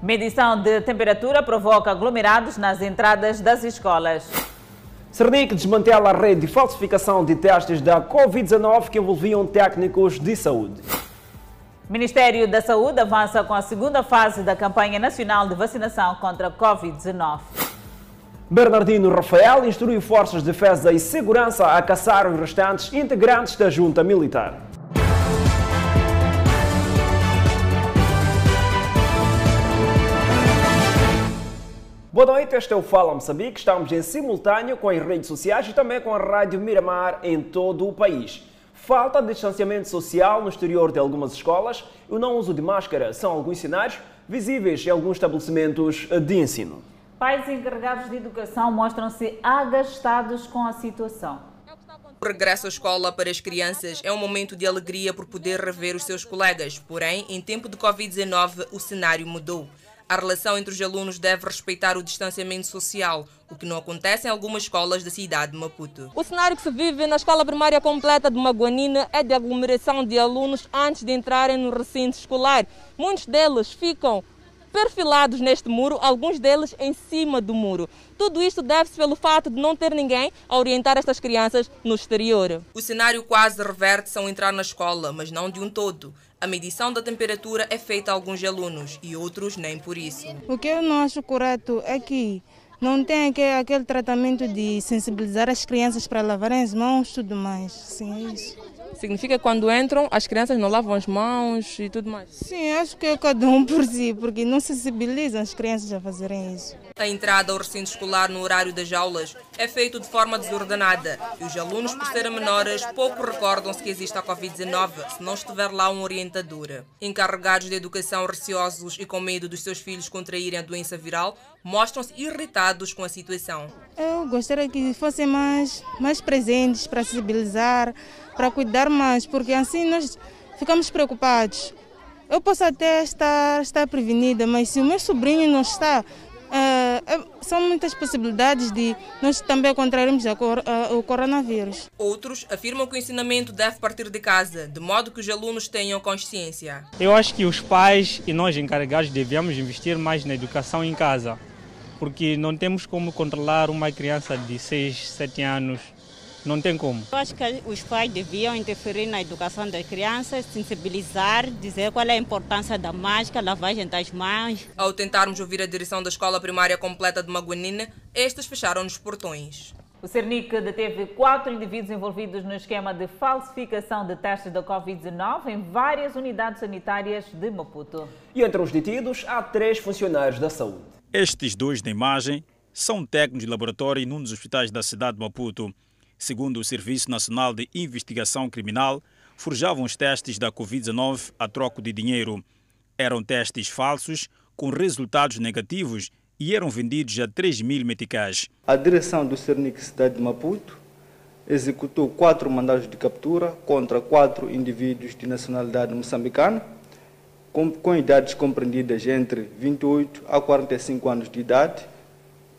Medição de temperatura provoca aglomerados nas entradas das escolas. Cernic desmantela a rede de falsificação de testes da Covid-19 que envolviam técnicos de saúde. Ministério da Saúde avança com a segunda fase da campanha nacional de vacinação contra a Covid-19. Bernardino Rafael instruiu forças de defesa e segurança a caçar os restantes integrantes da junta militar. Boa noite, este é o Fala Moçambique. Estamos em simultâneo com as redes sociais e também com a Rádio Miramar em todo o país. Falta de distanciamento social no exterior de algumas escolas e o não uso de máscara são alguns cenários visíveis em alguns estabelecimentos de ensino. Pais encarregados de educação mostram-se agastados com a situação. O regresso à escola para as crianças é um momento de alegria por poder rever os seus colegas. Porém, em tempo de Covid-19, o cenário mudou. A relação entre os alunos deve respeitar o distanciamento social, o que não acontece em algumas escolas da cidade de Maputo. O cenário que se vive na escola primária completa de Maguanina é de aglomeração de alunos antes de entrarem no recinto escolar. Muitos deles ficam perfilados neste muro, alguns deles em cima do muro. Tudo isto deve-se pelo fato de não ter ninguém a orientar estas crianças no exterior. O cenário quase reverte-se ao entrar na escola, mas não de um todo. A medição da temperatura é feita a alguns alunos e outros nem por isso. O que eu não acho correto é que não tem aquele tratamento de sensibilizar as crianças para lavarem as mãos e tudo mais. Sim, é isso. Significa que quando entram, as crianças não lavam as mãos e tudo mais? Sim, acho que é cada um por si, porque não sensibilizam as crianças a fazerem isso. A entrada ao recinto escolar no horário das aulas é feita de forma desordenada e os alunos, por serem menores, pouco recordam-se que existe a Covid-19 se não estiver lá um orientador. Encarregados de educação receosos e com medo dos seus filhos contraírem a doença viral, mostram-se irritados com a situação. Eu gostaria que fossem mais, mais presentes para sensibilizar, para cuidar mais, porque assim nós ficamos preocupados. Eu posso até estar, estar prevenida, mas se o meu sobrinho não está, são muitas possibilidades de nós também contrairmos o coronavírus. Outros afirmam que o ensinamento deve partir de casa, de modo que os alunos tenham consciência. Eu acho que os pais e nós encarregados devemos investir mais na educação em casa, porque não temos como controlar uma criança de 6, 7 anos não tem como. Eu acho que os pais deviam interferir na educação das crianças, sensibilizar, dizer qual é a importância da máscara, lavagem das mãos. Ao tentarmos ouvir a direção da escola primária completa de Maguanina, estes fecharam os portões. O Cernic deteve quatro indivíduos envolvidos no esquema de falsificação de testes da Covid-19 em várias unidades sanitárias de Maputo. E entre os detidos há três funcionários da saúde. Estes dois na imagem são técnicos de laboratório num dos hospitais da cidade de Maputo. Segundo o Serviço Nacional de Investigação Criminal, forjavam os testes da Covid-19 a troco de dinheiro. Eram testes falsos, com resultados negativos e eram vendidos a 3 mil meticais. A direção do Cernic Cidade de Maputo executou quatro mandados de captura contra quatro indivíduos de nacionalidade moçambicana, com, com idades compreendidas entre 28 a 45 anos de idade,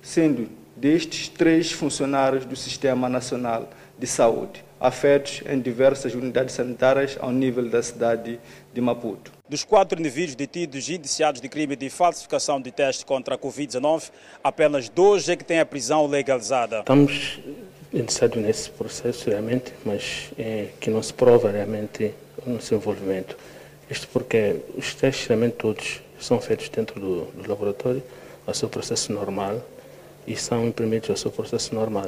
sendo destes três funcionários do Sistema Nacional de Saúde, afetos em diversas unidades sanitárias ao nível da cidade de Maputo. Dos quatro indivíduos detidos e indiciados de crime de falsificação de teste contra a Covid-19, apenas dois é que têm a prisão legalizada. Estamos indiciados nesse processo realmente, mas é, que não se prova realmente o nosso envolvimento. Isto porque os testes realmente todos são feitos dentro do, do laboratório, ao seu processo normal, e são imprimidos ao seu processo normal.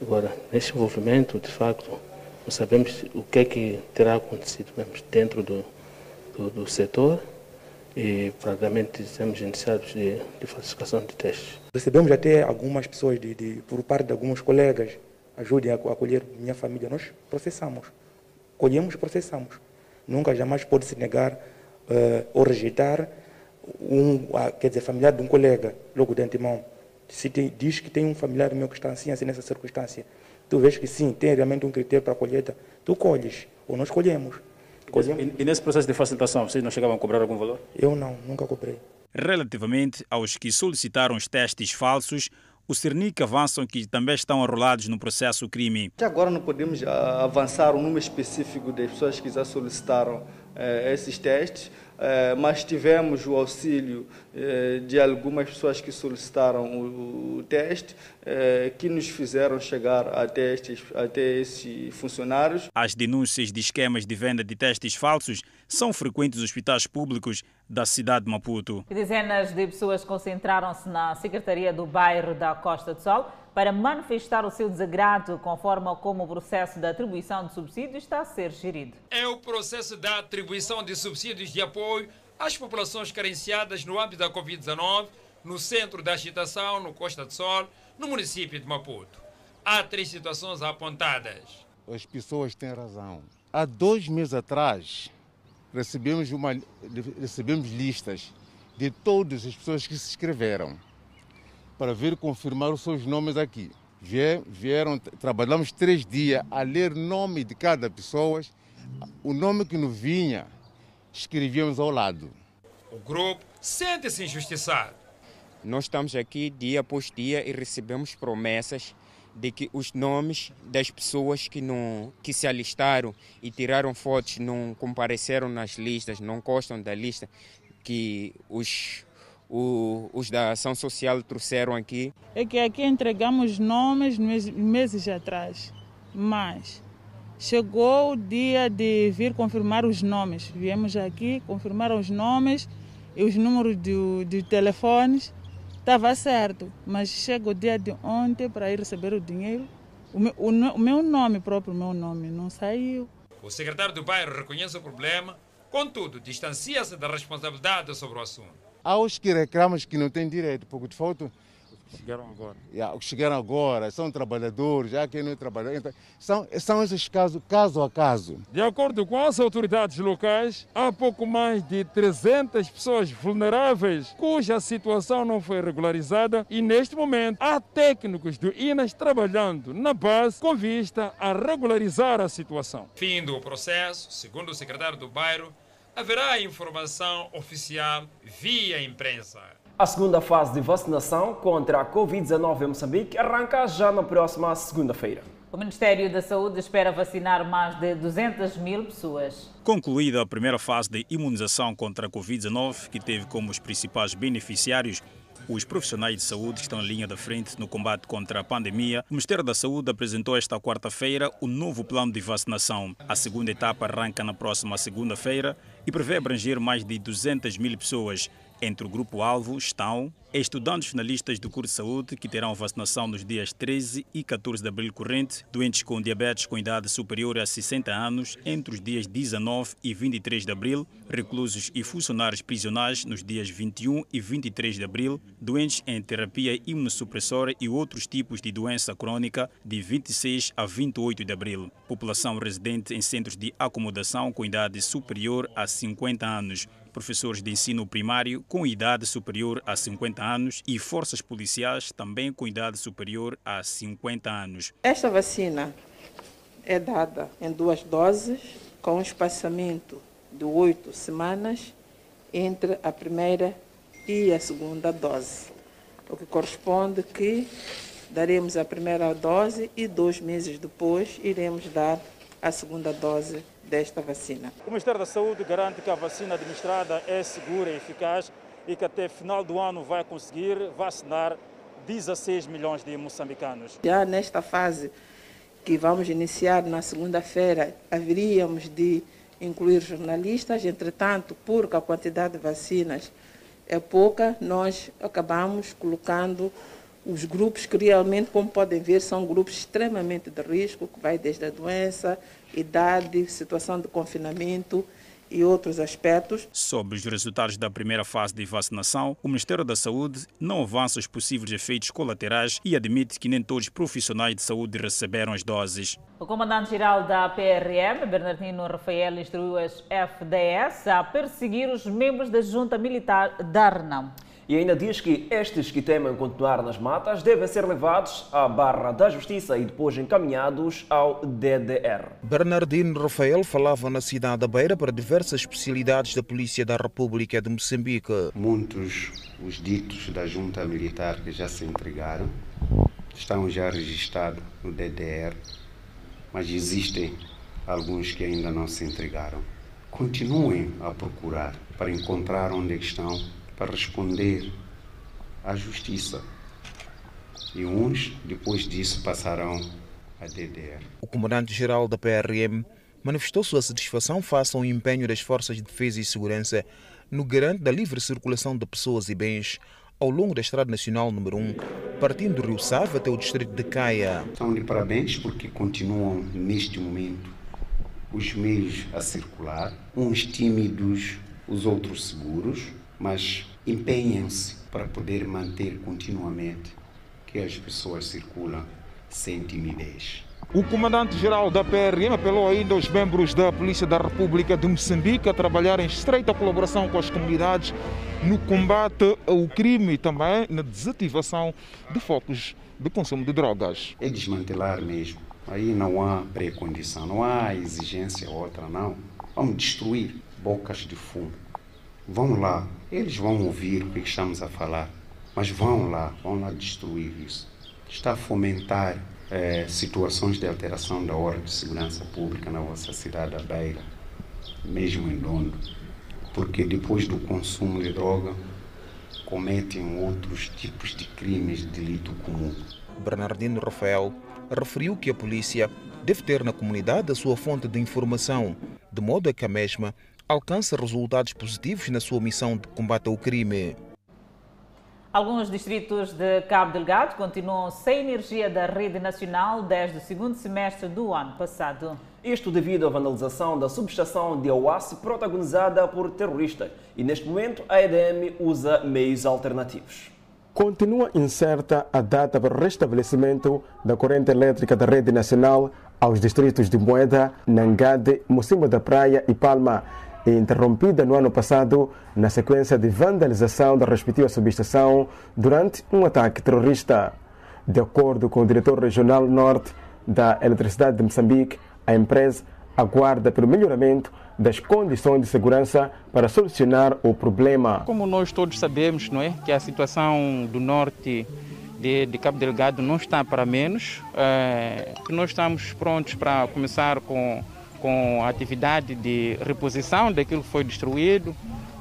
Agora, neste envolvimento, de facto, não sabemos o que é que terá acontecido dentro do, do, do setor e praticamente estamos iniciados de, de, falsificação de testes. Recebemos até algumas pessoas, de, de, por parte de alguns colegas, ajudem a acolher minha família. Nós processamos, colhemos e processamos. Nunca jamais pode se negar uh, ou rejeitar um, uh, quer dizer, familiar de um colega, logo de antemão se tem, diz que tem um familiar meu que está assim, assim, nessa circunstância, tu vês que sim, tem realmente um critério para a colheita, tu colhes, ou nós colhemos. colhemos. E, e, nesse processo de facilitação, vocês não chegavam a cobrar algum valor? Eu não, nunca cobrei. Relativamente aos que solicitaram os testes falsos, o Cernic avançam que também estão arrolados no processo crime. Até agora não podemos uh, avançar um número específico das pessoas que já solicitaram uh, esses testes, eh, mas tivemos o auxílio eh, de algumas pessoas que solicitaram o, teste, eh, que nos fizeram chegar até estes, até esses funcionários. As denúncias de esquemas de venda de testes falsos são frequentes nos hospitais públicos da cidade de Maputo. Dezenas de pessoas concentraram-se na Secretaria do Bairro da Costa do Sol para manifestar o seu desagrado com a forma como o processo da atribuição de subsídios está a ser gerido. É o processo da atribuição de subsídios de apoio às populações carenciadas no âmbito da Covid-19, no centro da agitação, no Costa do Sol, no município de Maputo. Há três situações apontadas. As pessoas têm razão. Há dois meses atrás, recebemos, uma, recebemos listas de todas as pessoas que se inscreveram para vir confirmar os seus nomes aqui. Vieram, trabalhamos três dias a ler nome de cada pessoa, o nome que nos vinha, escrevíamos ao lado. O grupo sente-se injustiçado. Nós estamos aqui dia após dia e recebemos promessas de que os nomes das pessoas que não que se alistaram e tiraram fotos não compareceram nas listas, não constam da lista que os o, os da ação social trouxeram aqui? É que aqui entregamos nomes meses atrás, mas chegou o dia de vir confirmar os nomes. Viemos aqui, confirmaram os nomes e os números de, de telefones. Estava certo, mas chega o dia de ontem para ir receber o dinheiro. O meu, o, o meu nome próprio, o meu nome, não saiu. O secretário do bairro reconhece o problema, contudo, distancia-se da responsabilidade sobre o assunto. Há os que reclamam que não têm direito, porque de fato chegaram agora. Yeah, chegaram agora, são trabalhadores, já quem não é trabalhador. Então, são, são esses casos, caso a caso. De acordo com as autoridades locais, há pouco mais de 300 pessoas vulneráveis cuja situação não foi regularizada e, neste momento, há técnicos do INAS trabalhando na base com vista a regularizar a situação. Fim do processo, segundo o secretário do bairro, haverá informação oficial via imprensa. A segunda fase de vacinação contra a Covid-19 em Moçambique arranca já na próxima segunda-feira. O Ministério da Saúde espera vacinar mais de 200 mil pessoas. Concluída a primeira fase de imunização contra a Covid-19, que teve como os principais beneficiários os profissionais de saúde que estão na linha da frente no combate contra a pandemia, o Ministério da Saúde apresentou esta quarta-feira o novo plano de vacinação. A segunda etapa arranca na próxima segunda-feira e prevê abranger mais de 200 mil pessoas. Entre o grupo-alvo estão estudantes finalistas do curso de saúde que terão vacinação nos dias 13 e 14 de abril corrente, doentes com diabetes com idade superior a 60 anos entre os dias 19 e 23 de abril, reclusos e funcionários prisionais nos dias 21 e 23 de abril, doentes em terapia imunossupressora e outros tipos de doença crônica de 26 a 28 de abril. População residente em centros de acomodação com idade superior a 50 anos professores de ensino primário com idade superior a 50 anos e forças policiais também com idade superior a 50 anos. Esta vacina é dada em duas doses, com um espaçamento de oito semanas entre a primeira e a segunda dose, o que corresponde que daremos a primeira dose e dois meses depois iremos dar a segunda dose desta vacina. O Ministério da Saúde garante que a vacina administrada é segura e eficaz e que até final do ano vai conseguir vacinar 16 milhões de moçambicanos. Já nesta fase que vamos iniciar na segunda-feira, haveríamos de incluir jornalistas, entretanto, porque a quantidade de vacinas é pouca, nós acabamos colocando os grupos que realmente, como podem ver, são grupos extremamente de risco, que vai desde a doença, idade, situação de confinamento e outros aspectos. Sobre os resultados da primeira fase de vacinação, o Ministério da Saúde não avança os possíveis efeitos colaterais e admite que nem todos os profissionais de saúde receberam as doses. O comandante-geral da PRM, Bernardino Rafael, instruiu as FDS a perseguir os membros da junta militar da Renão. E ainda diz que estes que temem continuar nas matas devem ser levados à barra da justiça e depois encaminhados ao DDR. Bernardino Rafael falava na cidade da Beira para diversas especialidades da Polícia da República de Moçambique. Muitos os ditos da junta militar que já se entregaram estão já registrados no DDR, mas existem alguns que ainda não se entregaram. continuem a procurar para encontrar onde estão, para responder à justiça. E uns, depois disso, passarão a DDR. O comandante-geral da PRM manifestou sua satisfação face ao empenho das forças de defesa e segurança no garante da livre circulação de pessoas e bens ao longo da Estrada Nacional número 1, partindo do Rio Save até o distrito de Caia. Estão de parabéns porque continuam neste momento os meios a circular, uns tímidos, os outros seguros, mas empenham-se para poder manter continuamente que as pessoas circulam sem timidez. O comandante-geral da PRM apelou ainda aos membros da Polícia da República de Moçambique a trabalhar em estreita colaboração com as comunidades no combate ao crime e também na desativação de focos de consumo de drogas. É desmantelar mesmo. Aí não há pré-condição, não há exigência outra, não. Vamos destruir bocas de fumo. Vão lá, eles vão ouvir o que estamos a falar, mas vão lá, vão lá destruir isso. Está a fomentar é, situações de alteração da ordem de segurança pública na vossa cidade da Beira, mesmo em Londo, porque depois do consumo de droga cometem outros tipos de crimes de delito comum. Bernardino Rafael referiu que a polícia deve ter na comunidade a sua fonte de informação, de modo a que a mesma alcance resultados positivos na sua missão de combate ao crime. Alguns distritos de Cabo Delgado continuam sem energia da rede nacional desde o segundo semestre do ano passado. Isto devido à vandalização da subestação de Awassi protagonizada por terroristas e neste momento a EDM usa meios alternativos. Continua incerta a data para o restabelecimento da corrente elétrica da rede nacional aos distritos de Moeda, Nangade, Mocimba da Praia e Palma interrompida no ano passado na sequência de vandalização da respectiva subestação durante um ataque terrorista. De acordo com o diretor regional norte da Eletricidade de Moçambique, a empresa aguarda pelo melhoramento das condições de segurança para solucionar o problema. Como nós todos sabemos, não é, que a situação do norte de, de Cabo Delgado não está para menos, é, nós estamos prontos para começar com com a atividade de reposição daquilo que foi destruído,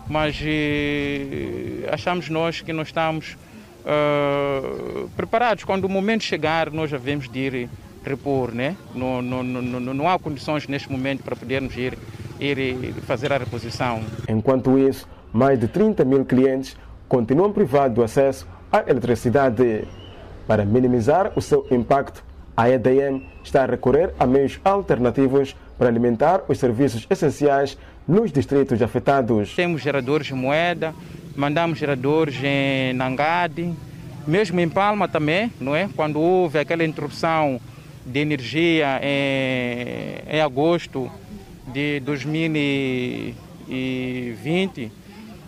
mas eh, achamos nós que não estamos uh, preparados. Quando o momento chegar, nós devemos de ir repor. Né? Não, não, não, não há condições neste momento para podermos ir, ir fazer a reposição. Enquanto isso, mais de 30 mil clientes continuam privados do acesso à eletricidade. Para minimizar o seu impacto, a EDM está a recorrer a meios alternativos para alimentar os serviços essenciais nos distritos afetados. Temos geradores de moeda, mandamos geradores em Nangade, mesmo em Palma também, não é? Quando houve aquela interrupção de energia em, em agosto de 2020, uh,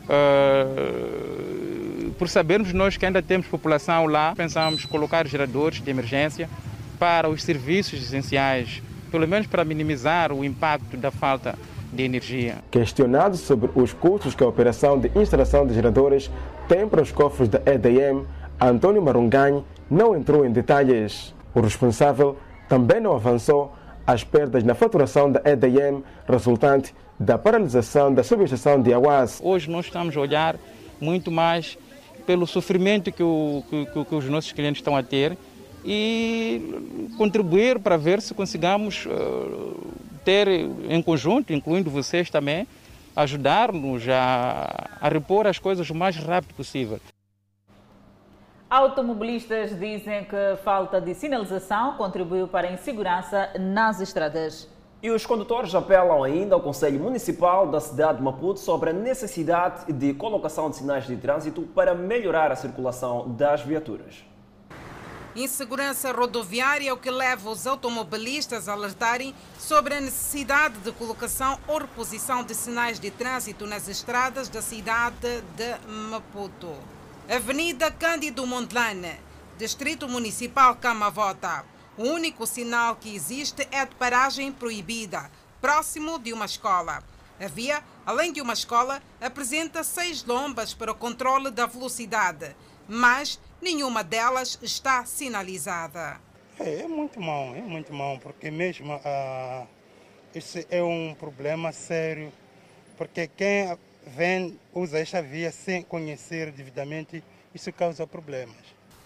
eh, por sabermos nós que ainda temos população lá, pensamos colocar geradores de emergência para os serviços essenciais pelo menos para minimizar o impacto da falta de energia. Questionado sobre os custos que a operação de instalação de geradores tem para os cofres da EDM, Antônio Marunganho não entrou em detalhes. O responsável também não avançou as perdas na faturação da EDM resultante da paralisação da subestação de Awas. Hoje nós estamos a olhar muito mais pelo sofrimento que, o, que, que os nossos clientes estão a ter e contribuir para ver se consigamos uh, ter em conjunto, incluindo vocês também, ajudar-nos a, a repor as coisas o mais rápido possível. Automobilistas dizem que falta de sinalização contribuiu para a insegurança nas estradas. E os condutores apelam ainda ao Conselho Municipal da cidade de Maputo sobre a necessidade de colocação de sinais de trânsito para melhorar a circulação das viaturas. Insegurança rodoviária é o que leva os automobilistas a alertarem sobre a necessidade de colocação ou reposição de sinais de trânsito nas estradas da cidade de Maputo. Avenida Cândido Mondlane, Distrito Municipal Camavota. O único sinal que existe é de paragem proibida, próximo de uma escola. A via, além de uma escola, apresenta seis lombas para o controle da velocidade, mas nenhuma delas está sinalizada. É, é muito mal, é muito mal, porque mesmo ah, esse é um problema sério porque quem vem, usa esta via sem conhecer devidamente, isso causa problemas.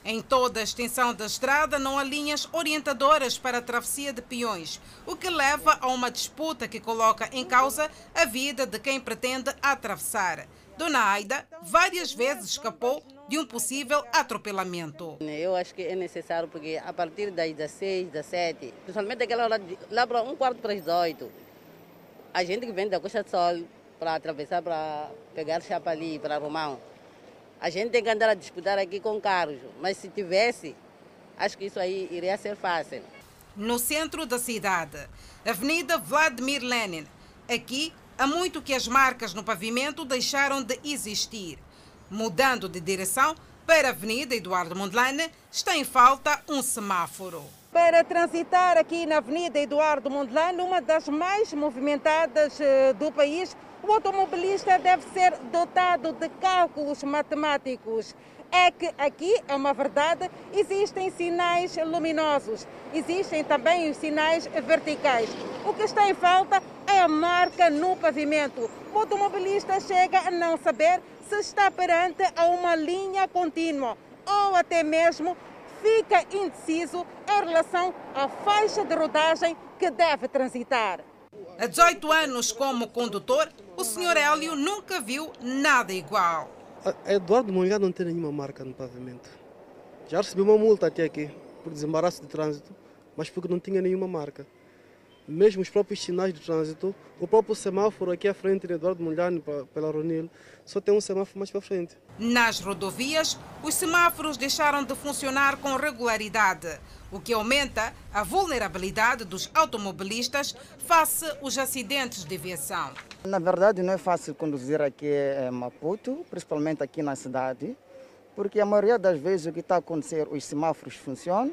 Em toda a extensão da estrada não há linhas orientadoras para a travessia de peões, o que leva a uma disputa que coloca em causa a vida de quem pretende atravessar. Dona Aida várias vezes escapou de um possível atropelamento. Eu acho que é necessário porque a partir das 16, 17, principalmente aquela hora, de, lá para um quarto para as 18, a gente que vem da Costa do Sol para atravessar, para pegar chapa ali, para Romão, a gente tem que andar a disputar aqui com carros, mas se tivesse, acho que isso aí iria ser fácil. No centro da cidade, Avenida Vladimir Lenin. Aqui, há muito que as marcas no pavimento deixaram de existir. Mudando de direção para a Avenida Eduardo Mondlane, está em falta um semáforo. Para transitar aqui na Avenida Eduardo Mondlane, uma das mais movimentadas eh, do país, o automobilista deve ser dotado de cálculos matemáticos. É que aqui, é uma verdade, existem sinais luminosos, existem também os sinais verticais. O que está em falta é a marca no pavimento. O automobilista chega a não saber se está perante a uma linha contínua ou até mesmo fica indeciso em relação à faixa de rodagem que deve transitar. Há 18 anos como condutor, o Sr. Hélio nunca viu nada igual. Eduardo Mongá não tem nenhuma marca no pavimento. Já recebi uma multa até aqui por desembaraço de trânsito, mas porque não tinha nenhuma marca mesmo os próprios sinais de trânsito, o próprio semáforo aqui à frente de Eduardo Mulhano, pela Ronil, só tem um semáforo mais para frente. Nas rodovias, os semáforos deixaram de funcionar com regularidade, o que aumenta a vulnerabilidade dos automobilistas face aos acidentes de viação. Na verdade, não é fácil conduzir aqui em Maputo, principalmente aqui na cidade, porque a maioria das vezes o que está a acontecer, os semáforos funcionam,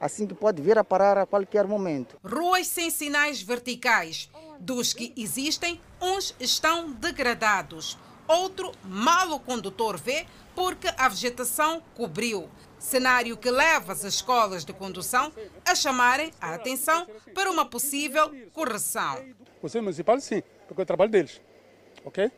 assim que pode vir a parar a qualquer momento. Ruas sem sinais verticais. Dos que existem, uns estão degradados. Outro, mal o condutor vê porque a vegetação cobriu. Cenário que leva as escolas de condução a chamarem a atenção para uma possível correção. O Conselho Municipal, sim, porque é o trabalho deles. Ok?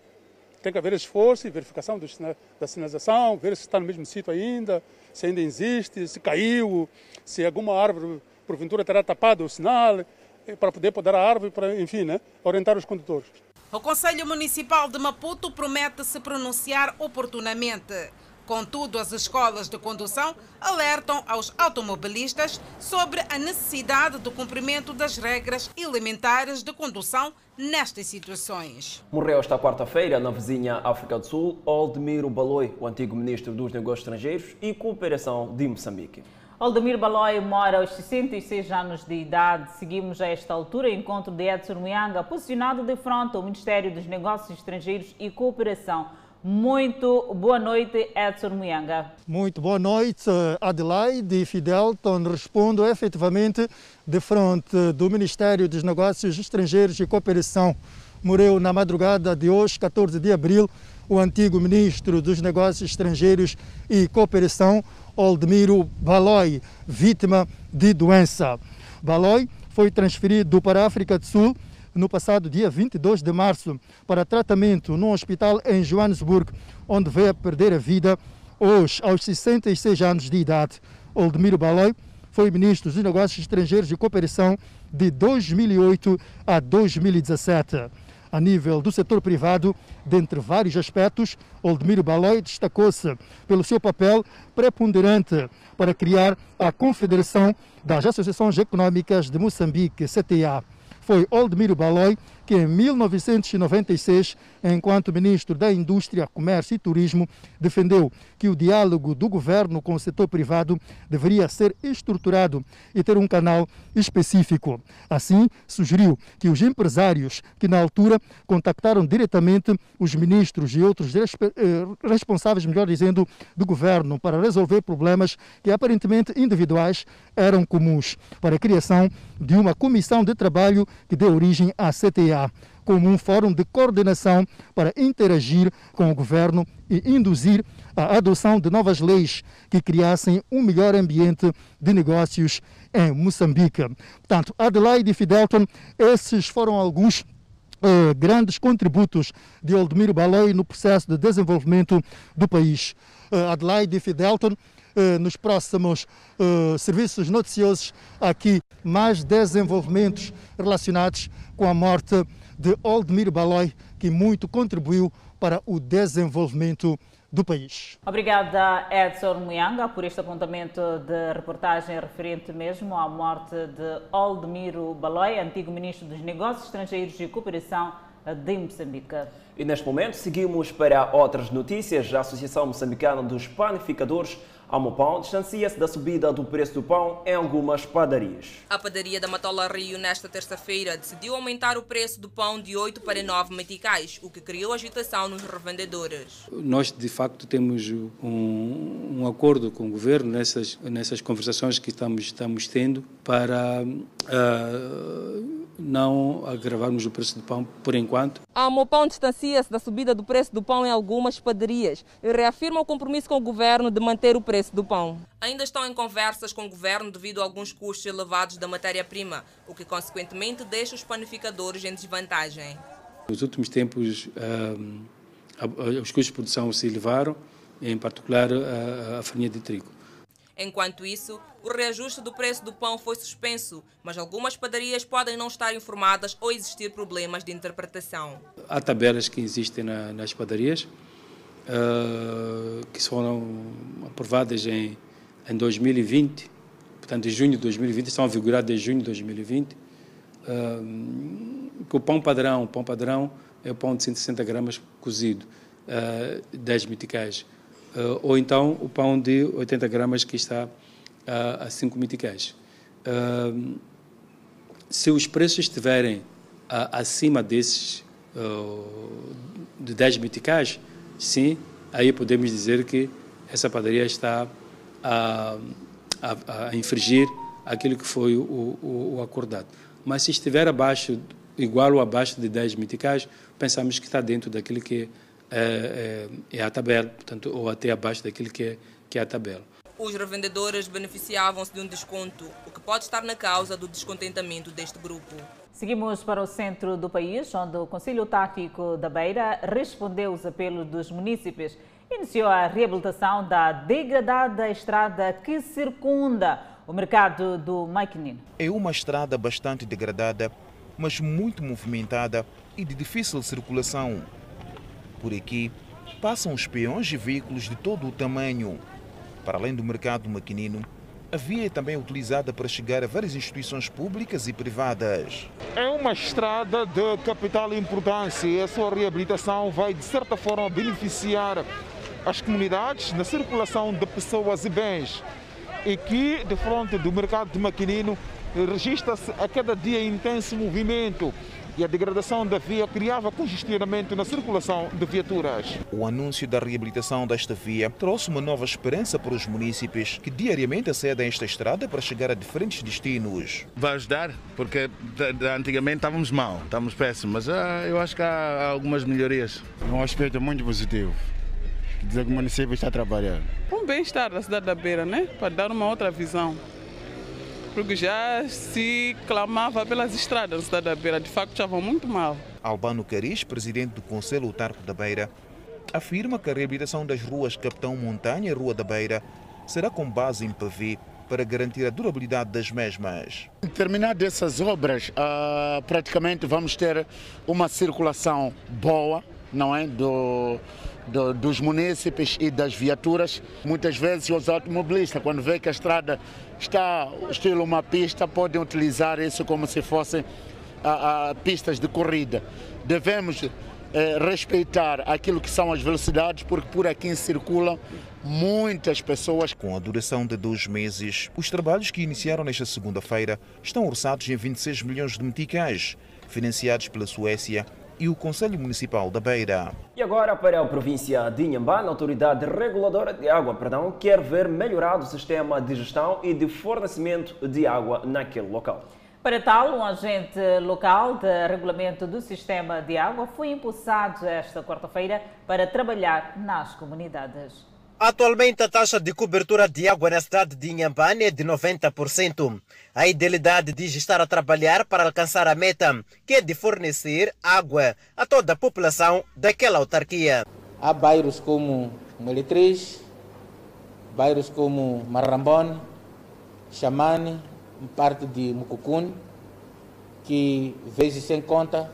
Tem que haver esforço e verificação da sinalização, ver se está no mesmo sítio ainda, se ainda existe, se caiu, se alguma árvore porventura terá tapado o sinal, eh, para poder podar a árvore, para, enfim, né, orientar os condutores. O Conselho Municipal de Maputo promete se pronunciar oportunamente. Contudo, as escolas de condução alertam aos automobilistas sobre a necessidade do cumprimento das regras elementares de condução nestas situações. Morreu esta quarta-feira na vizinha África do Sul Oldemiro Baloi, o antigo ministro dos Negócios Estrangeiros e Cooperação de Moçambique. Oldemir Baloi mora aos 66 anos de idade. Seguimos a esta altura o encontro de Edson Mianga, posicionado de frente ao Ministério dos Negócios Estrangeiros e Cooperação. Muito boa noite, Edson Mianga. Muito boa noite, Adelaide e Fidelton. Respondo efetivamente de frente do Ministério dos Negócios Estrangeiros e Cooperação. Morreu na madrugada de hoje, 14 de abril, o antigo ministro dos Negócios Estrangeiros e Cooperação, Oldemiro Baloi, vítima de doença. Baloi foi transferido para a África do Sul no passado dia 22 de março para tratamento num hospital em Joanesburgo, onde veio a perder a vida hoje, aos 66 anos de idade. Oldemiro Baloi foi ministro dos Negócios Estrangeiros e Cooperação de 2008 a 2017. A nível do setor privado, dentre vários aspectos, Oldemiro Baloi destacou-se pelo seu papel preponderante para criar a Confederação das Associações Econômicas de Moçambique, CTA foi Oldemiro Baloi que em 1996, enquanto ministro da Indústria, Comércio e Turismo, defendeu que o diálogo do governo com o setor privado deveria ser estruturado e ter um canal específico. Assim, sugeriu que os empresários que na altura contactaram diretamente os ministros e outros eh, responsáveis, melhor dizendo, do governo para resolver problemas que aparentemente individuais eram comuns, para a criação de uma comissão de trabalho que dê origem à CTA como um fórum de coordenação para interagir com o governo e induzir a adoção de novas leis que criassem um melhor ambiente de negócios em Moçambique. Portanto, Adelaide e Fidelton, esses foram alguns eh, grandes contributos de Oldemiro Baloi no processo de desenvolvimento do país. Eh, Adelaide Fidelton, eh, nos próximos eh, serviços noticiosos, aqui mais desenvolvimentos relacionados com a morte de Oldemiro Baloi, que muito contribuiu para o desenvolvimento do país. Obrigada, Edson Muyanga, por este apontamento de reportagem referente mesmo à morte de Oldemiro Baloi, antigo ministro dos Negócios Estrangeiros e Cooperação de Moçambique. E neste momento seguimos para outras notícias. A Associação Moçambicana dos Panificadores Almopão distancia-se da subida do preço do pão em algumas padarias. A padaria da Matola Rio, nesta terça-feira, decidiu aumentar o preço do pão de 8 para 9 meticais, o que criou agitação nos revendedores. Nós, de facto, temos um, um acordo com o governo nessas, nessas conversações que estamos, estamos tendo para uh, não agravarmos o preço do pão por enquanto. A Almopão distancia-se da subida do preço do pão em algumas padarias e reafirma o compromisso com o governo de manter o preço do pão. Ainda estão em conversas com o governo devido a alguns custos elevados da matéria-prima, o que consequentemente deixa os panificadores em desvantagem. Nos últimos tempos, os custos de produção se elevaram, em particular a, farinha de trigo. Enquanto isso, o reajuste do preço do pão foi suspenso, mas algumas padarias podem não estar informadas ou existir problemas de interpretação. Há tabelas que existem na, nas padarias, uh, que foram aprovadas em, em 2020, portanto, em junho de 2020, estão a vigorar desde junho de 2020. Uh, o pão padrão, o pão padrão é o pão de 160 gramas cozido, uh, 10 meticais. Uh, ou então o pão de 80 gramas que está a 5 meticais. Se os preços estiverem acima desses de 10 meticais, sim, aí podemos dizer que essa padaria está a, a, a infringir aquilo que foi o, o, o, acordado. Mas se estiver abaixo, igual ou abaixo de 10 meticais, pensamos que está dentro daquilo que é, é, é a tabela, portanto, ou até abaixo daquilo que é, que é a tabela. Os revendedores beneficiavam-se de um desconto, o que pode estar na causa do descontentamento deste grupo. Seguimos para o centro do país, onde o Conselho Tático da Beira respondeu aos apelos dos municípios. Iniciou a reabilitação da degradada estrada que circunda o mercado do Maquinino. É uma estrada bastante degradada, mas muito movimentada e de difícil circulação. Por aqui passam os peões e veículos de todo o tamanho. Para além do mercado maquinino, a via é também utilizada para chegar a várias instituições públicas e privadas. É uma estrada de capital importância e a sua reabilitação vai, de certa forma, beneficiar as comunidades na circulação de pessoas e bens. E que, de frente do mercado de maquinino, registra-se a cada dia intenso movimento e a degradação da via criava congestionamento na circulação de viaturas. O anúncio da reabilitação desta via trouxe uma nova esperança para os municípios que diariamente acedem a esta estrada para chegar a diferentes destinos. Vai ajudar, porque antigamente estávamos mal, estávamos péssimos, mas ah, eu acho que há algumas melhorias. É um aspecto muito positivo. Dizer que o município está a trabalhar. Um bem-estar da cidade da Beira, né? Para dar uma outra visão porque já se clamava pelas estradas da cidade da Beira, de facto estavam muito mal. Albano Caris, presidente do Conselho Autarco da Beira, afirma que a reabilitação das ruas Capitão Montanha e Rua da Beira será com base em pavê para garantir a durabilidade das mesmas. Terminadas essas obras, uh, praticamente vamos ter uma circulação boa, não é, do, do, dos munícipes e das viaturas. Muitas vezes os automobilistas, quando vê que a estrada está estilo uma pista, podem utilizar isso como se fossem a, a pistas de corrida. Devemos eh, respeitar aquilo que são as velocidades, porque por aqui circulam muitas pessoas. Com a duração de dois meses, os trabalhos que iniciaram nesta segunda-feira estão orçados em 26 milhões de meticais, financiados pela Suécia e o Conselho Municipal da Beira. E agora para a província de Inhambane, a Autoridade Reguladora de Água perdão, quer ver melhorado o sistema de gestão e de fornecimento de água naquele local. Para tal, um agente local de regulamento do sistema de água foi impulsado esta quarta-feira para trabalhar nas comunidades. Atualmente, a taxa de cobertura de água na cidade de Inhambane é de 90%. A idealidade diz estar a trabalhar para alcançar a meta, que é de fornecer água a toda a população daquela autarquia. Há bairros como Meletriz, bairros como Marrambone, Chamane, parte de Mucucune, que vezes sem conta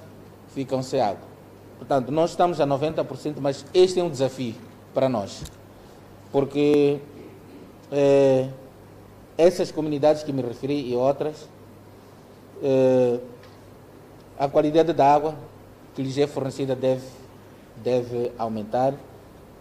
ficam sem água. Portanto, nós estamos a 90%, mas este é um desafio para nós porque é, essas comunidades que me referi e outras, é, a qualidade da água que lhes é fornecida deve, deve aumentar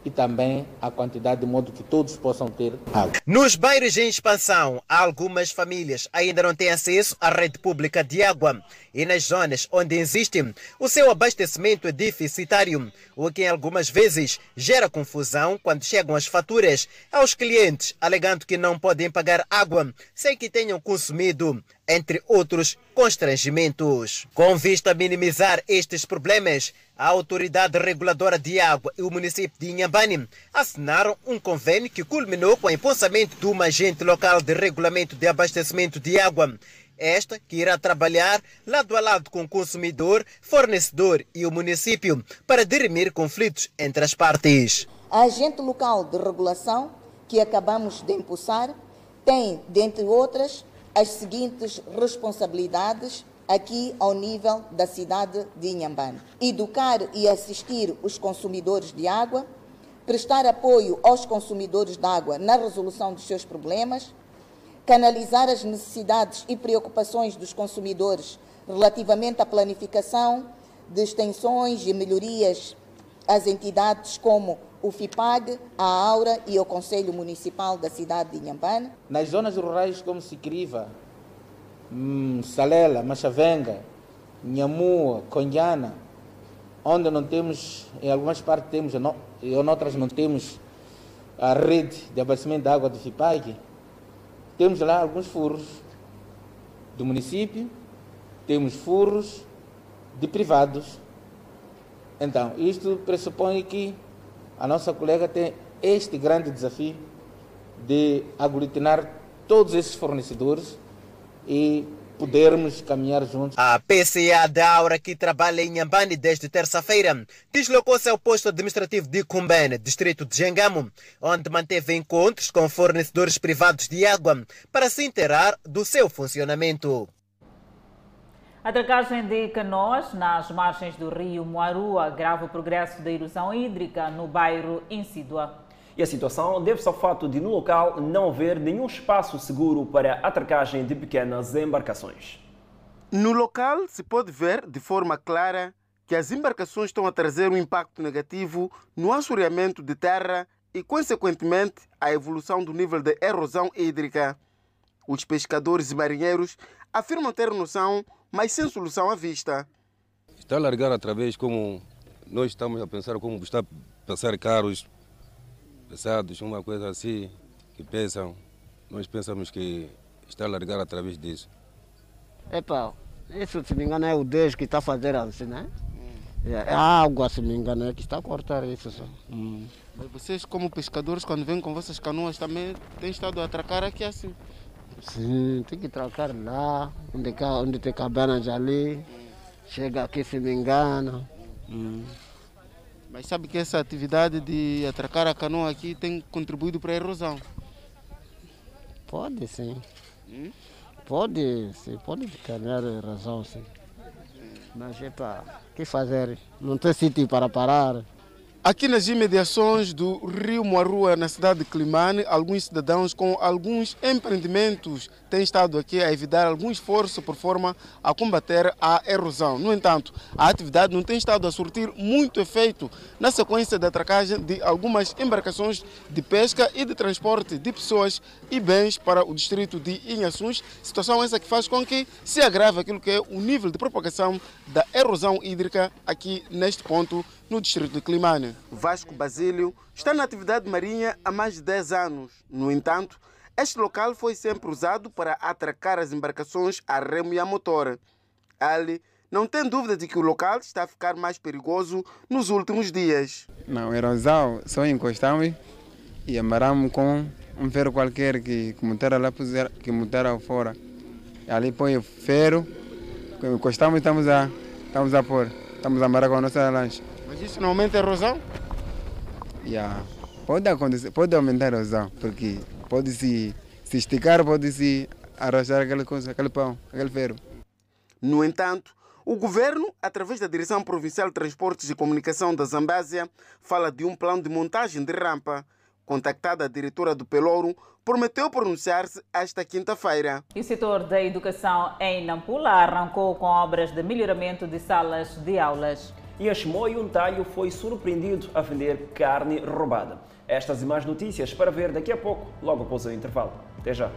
e também a quantidade de modo que todos possam ter água. Nos bairros em expansão, algumas famílias ainda não têm acesso à rede pública de água e nas zonas onde existe, o seu abastecimento é deficitário, o que algumas vezes gera confusão quando chegam as faturas aos clientes, alegando que não podem pagar água sem que tenham consumido entre outros constrangimentos. Com vista a minimizar estes problemas, a Autoridade Reguladora de Água e o município de Inhambane assinaram um convênio que culminou com o empossamento de uma agente local de regulamento de abastecimento de água. Esta que irá trabalhar lado a lado com o consumidor, fornecedor e o município para dirimir conflitos entre as partes. A agente local de regulação que acabamos de impulsar tem, dentre outras, as seguintes responsabilidades aqui ao nível da cidade de Inhambane. Educar e assistir os consumidores de água, prestar apoio aos consumidores de água na resolução dos seus problemas, canalizar as necessidades e preocupações dos consumidores relativamente à planificação de extensões e melhorias às entidades como o FIPAG, a Aura e o Conselho Municipal da cidade de Inhambane. Nas zonas rurais como Sicriva, hum, Salela, Machavenga, Nhamua, Conhana, onde não temos, em algumas partes temos, em outras não temos a rede de abastecimento de água do FIPAG, temos lá alguns furos do município, temos furos de privados. Então, isto pressupõe que a nossa colega tem este grande desafio de aglutinar todos esses fornecedores e podermos caminhar juntos. A PCA da Aura, que trabalha em Nhambane desde terça-feira, deslocou-se ao posto administrativo de Cumbene, distrito de Jengamo, onde manteve encontros com fornecedores privados de água para se inteirar do seu funcionamento. A dragagem de canoas nas margens do rio Moaru agrava o progresso da erosão hídrica no bairro Insídua. E a situação deve-se ao fato de no local não haver nenhum espaço seguro para a atracagem de pequenas embarcações. No local se pode ver de forma clara que as embarcações estão a trazer um impacto negativo no assoreamento de terra e, consequentemente, a evolução do nível de erosão hídrica. Os pescadores e marinheiros afirmam ter noção mas sem solução à vista. Está a largar através como nós estamos a pensar como está a passar carros pesados, uma coisa assim, que pesam. Nós pensamos que está a largar através disso. Epa, isso se me engano é o Deus que está a fazer assim, né? É a água, se me engano, é que está a cortar isso. Só. Hum. Mas vocês, como pescadores, quando vêm com vossas canoas, também têm estado a atracar aqui assim? Sim, tem que trocar lá, onde, onde tem cabanas ali. Chega aqui se me engana. Hum. Mas sabe que essa atividade de atracar a canoa aqui tem contribuído para a erosão? Pode sim. Hum? Pode, sim, pode caminhar a erosão sim. Mas é para que fazer? Não tem sítio para parar. Aqui nas imediações do Rio Moarua, na cidade de Climane, alguns cidadãos com alguns empreendimentos têm estado aqui a evitar algum esforço por forma a combater a erosão. No entanto, a atividade não tem estado a surtir muito efeito na sequência da atracagem de algumas embarcações de pesca e de transporte de pessoas e bens para o distrito de Inhaçuns, situação essa que faz com que se agrave aquilo que é o nível de propagação da erosão hídrica aqui neste ponto no distrito de Climane. Vasco Basílio está na atividade marinha há mais de 10 anos. No entanto, este local foi sempre usado para atracar as embarcações a remo e a motor. Ali não tem dúvida de que o local está a ficar mais perigoso nos últimos dias. Não, erosão, só encostamos e amarramos com um ferro qualquer que, que montaram lá que montaram fora. Ali põe o ferro, encostamos e estamos a, estamos a pôr, estamos a amarrar com a nossa lancha. Isso não aumenta a erosão? Yeah. Pode acontecer, pode aumentar a erosão, porque pode se, se esticar, pode se arrastar aquela coisa, aquele pão, aquele ferro. No entanto, o governo, através da Direção Provincial de Transportes e Comunicação da Zambésia, fala de um plano de montagem de rampa. Contactada a diretora do Pelouro, prometeu pronunciar-se esta quinta-feira. E o setor da educação em Nampula arrancou com obras de melhoramento de salas de aulas. E a Chimoio um talho foi surpreendido a vender carne roubada. Estas e mais notícias para ver daqui a pouco, logo após o intervalo. Até já.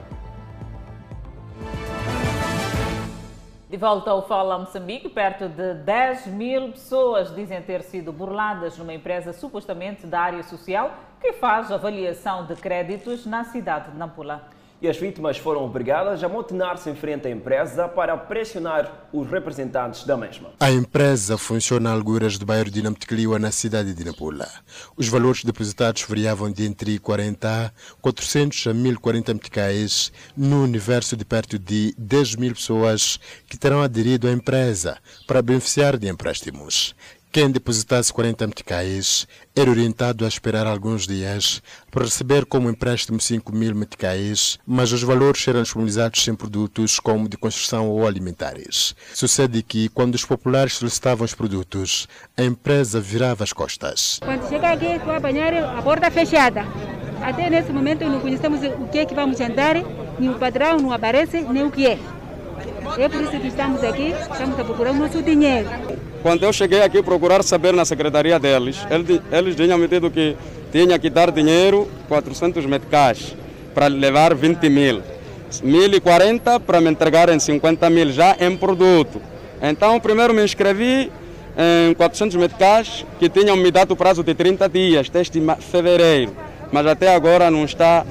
De volta ao Fala Moçambique, perto de 10 mil pessoas dizem ter sido burladas numa empresa supostamente da área social que faz avaliação de créditos na cidade de Nampula. E as vítimas foram obrigadas a motinar-se em frente à empresa para pressionar os representantes da mesma. A empresa funciona a alguras do bairro de Namtecliwa, na cidade de Nampula. Os valores depositados variavam de entre 40, 400 a 1040 meticais, no universo de perto de 10 mil pessoas que terão aderido à empresa para beneficiar de empréstimos. Quem depositasse 40 meticais era orientado a esperar alguns dias para receber como empréstimo 5 mil meticais, mas os valores eram disponibilizados sem produtos como de construção ou alimentares. Sucede que, quando os populares solicitavam os produtos, a empresa virava as costas. Quando chega aqui, estou a apanhar a porta fechada. Até nesse momento não conhecemos o que é que vamos jantar, nem o padrão não aparece, nem o que é. É por isso que estamos aqui, estamos a procurar o nosso dinheiro. Quando eu cheguei aqui procurar saber na secretaria deles, eles, tinham me dito que tinha que dar dinheiro, 400 meticais, para levar 20 mil. 1040 para me entregarem 50 mil já em produto. Então, primeiro me inscrevi em 400 meticais, que tinham me dado o prazo de 30 dias, desde fevereiro. Mas até agora não está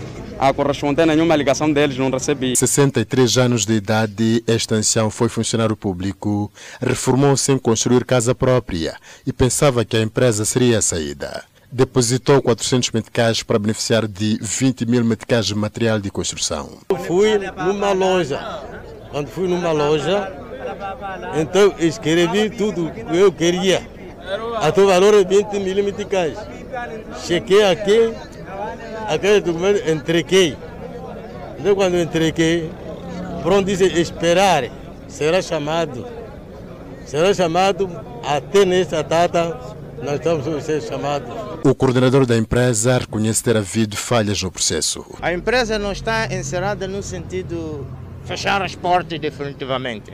a corresponder nenhuma ligação deles, não recebi. 63 anos de idade, este ancião foi funcionário público, reformou sem construir casa própria e pensava que a empresa seria a saída. Depositou 400 meticais para beneficiar de 20 mil meticais de material de construção. Eu fui numa loja, quando fui numa loja, então escrevi tudo que eu queria. Até o valor é 20 mil meticais. Cheguei aqui, aquele documento entreguei. Então quando entreguei, pronto, disse esperar, será chamado. Será chamado até nessa data, nós estamos a ser chamados. O coordenador da empresa reconhece ter havido falhas no processo. A empresa não está encerrada no sentido fechar as portas definitivamente.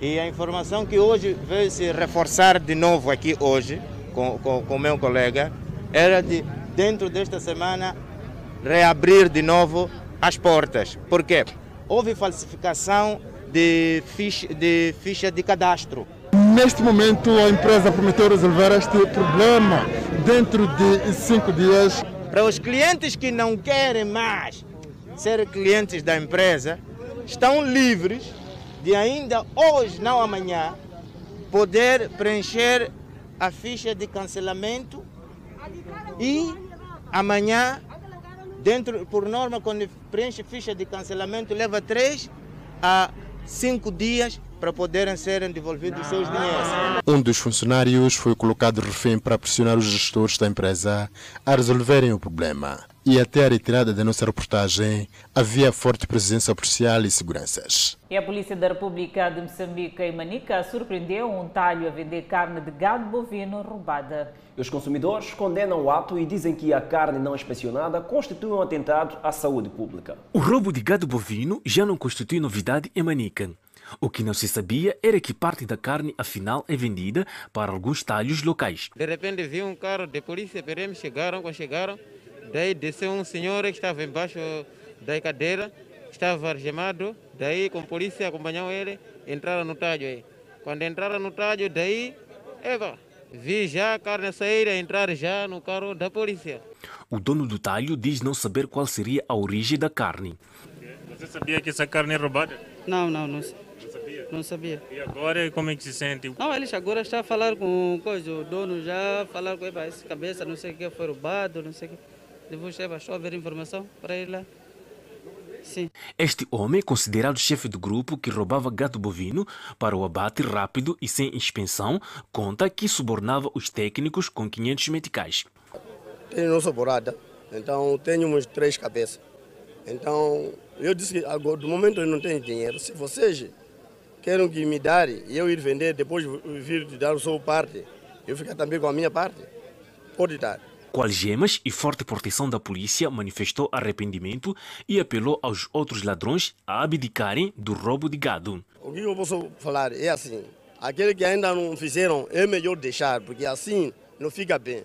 E a informação que hoje veio se reforçar de novo aqui hoje, com o com, com meu colega, era de, dentro desta semana, reabrir de novo as portas. Por quê? Houve falsificação de ficha de, ficha de cadastro. Neste momento, a empresa prometeu resolver este problema dentro de cinco dias. Para os clientes que não querem mais ser clientes da empresa, estão livres de ainda hoje, não amanhã, poder preencher a ficha de cancelamento e amanhã, dentro, por norma, quando preenche ficha de cancelamento, leva três a cinco dias para poderem serem devolvidos os seus dinheiros. Um dos funcionários foi colocado refém para pressionar os gestores da empresa a resolverem o problema. E até a retirada da nossa reportagem, havia forte presença policial e seguranças. E a Polícia da República de Moçambique, em Manica, surpreendeu um talho a vender carne de gado bovino roubada. Os consumidores condenam o ato e dizem que a carne não inspecionada constitui um atentado à saúde pública. O roubo de gado bovino já não constitui novidade em Manica. O que não se sabia era que parte da carne, afinal, é vendida para alguns talhos locais. De repente vi um carro de polícia, PM, chegaram, quando chegaram, daí desceu um senhor que estava embaixo da cadeira, estava argemado, daí com a polícia acompanhou ele, entraram no talho aí. Quando entraram no talho, daí, eva, vi já a carne sair e entrar já no carro da polícia. O dono do talho diz não saber qual seria a origem da carne. Você sabia que essa carne é roubada? Não, não, não, Não sabia? não sabia. E agora como é que se sente? Não, eles agora estão a falar com coisa, o dono já falar com ele, esse cabeça, não sei o que, foi roubado, não sei o que. Depois é só ver informação para ir lá. Sim. Este homem, considerado chefe do grupo que roubava gado bovino para o abate rápido e sem inspeção, conta que subornava os técnicos com 500 meticais. Tenho nossa borada, então tenho uns três cabeças. Então eu disse que agora, do momento eu não tenho dinheiro. Se vocês querem que me darem e eu ir vender, depois vir dar a sua parte, eu ficar também com a minha parte, pode dar. Com algemas e forte proteção da polícia, manifestou arrependimento e apelou aos outros ladrões a abdicarem do roubo de gado. O que eu posso falar é assim: aquele que ainda não fizeram é melhor deixar, porque assim não fica bem.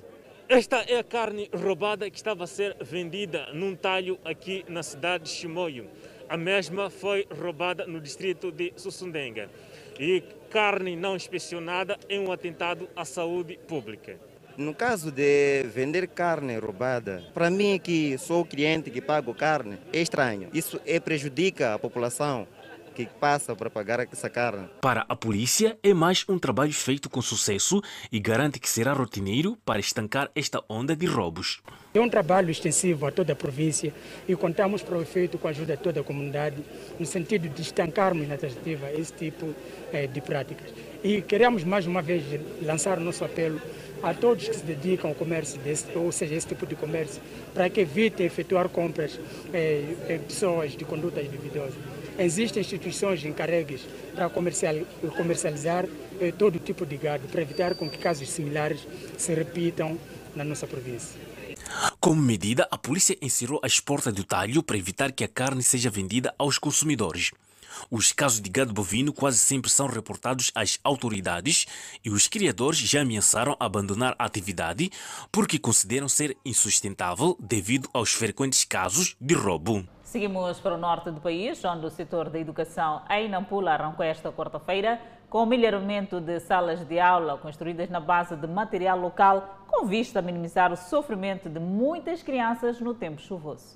Esta é a carne roubada que estava a ser vendida num talho aqui na cidade de Chimoio. A mesma foi roubada no distrito de Sussundenga. E carne não inspecionada é um atentado à saúde pública. No caso de vender carne roubada, para mim que sou o cliente que pago carne, é estranho. Isso é prejudica a população que passa para pagar essa carne. Para a polícia, é mais um trabalho feito com sucesso e garante que será rotineiro para estancar esta onda de roubos. É um trabalho extensivo a toda a província e contamos para o efeito com a ajuda de toda a comunidade no sentido de estancarmos na tentativa esse tipo eh, de práticas. E queremos mais uma vez lançar o nosso apelo a todos que se dedicam ao comércio, desse, ou seja, esse tipo de comércio, para que evitem efetuar compras eh, em pessoas de condutas duvidosas. Existem instituições encarregues para comercial, comercializar eh, todo tipo de gado, para evitar com que casos similares se repitam na nossa província. Como medida, a polícia encerrou as portas do talho para evitar que a carne seja vendida aos consumidores. Os casos de gado bovino quase sempre são reportados às autoridades e os criadores já ameaçaram abandonar a atividade porque consideram ser insustentável devido aos frequentes casos de roubo. Seguimos para o norte do país, onde o setor da educação em Nampula arrancou esta quarta-feira com o melhoramento de salas de aula construídas na base de material local, com vista a minimizar o sofrimento de muitas crianças no tempo chuvoso.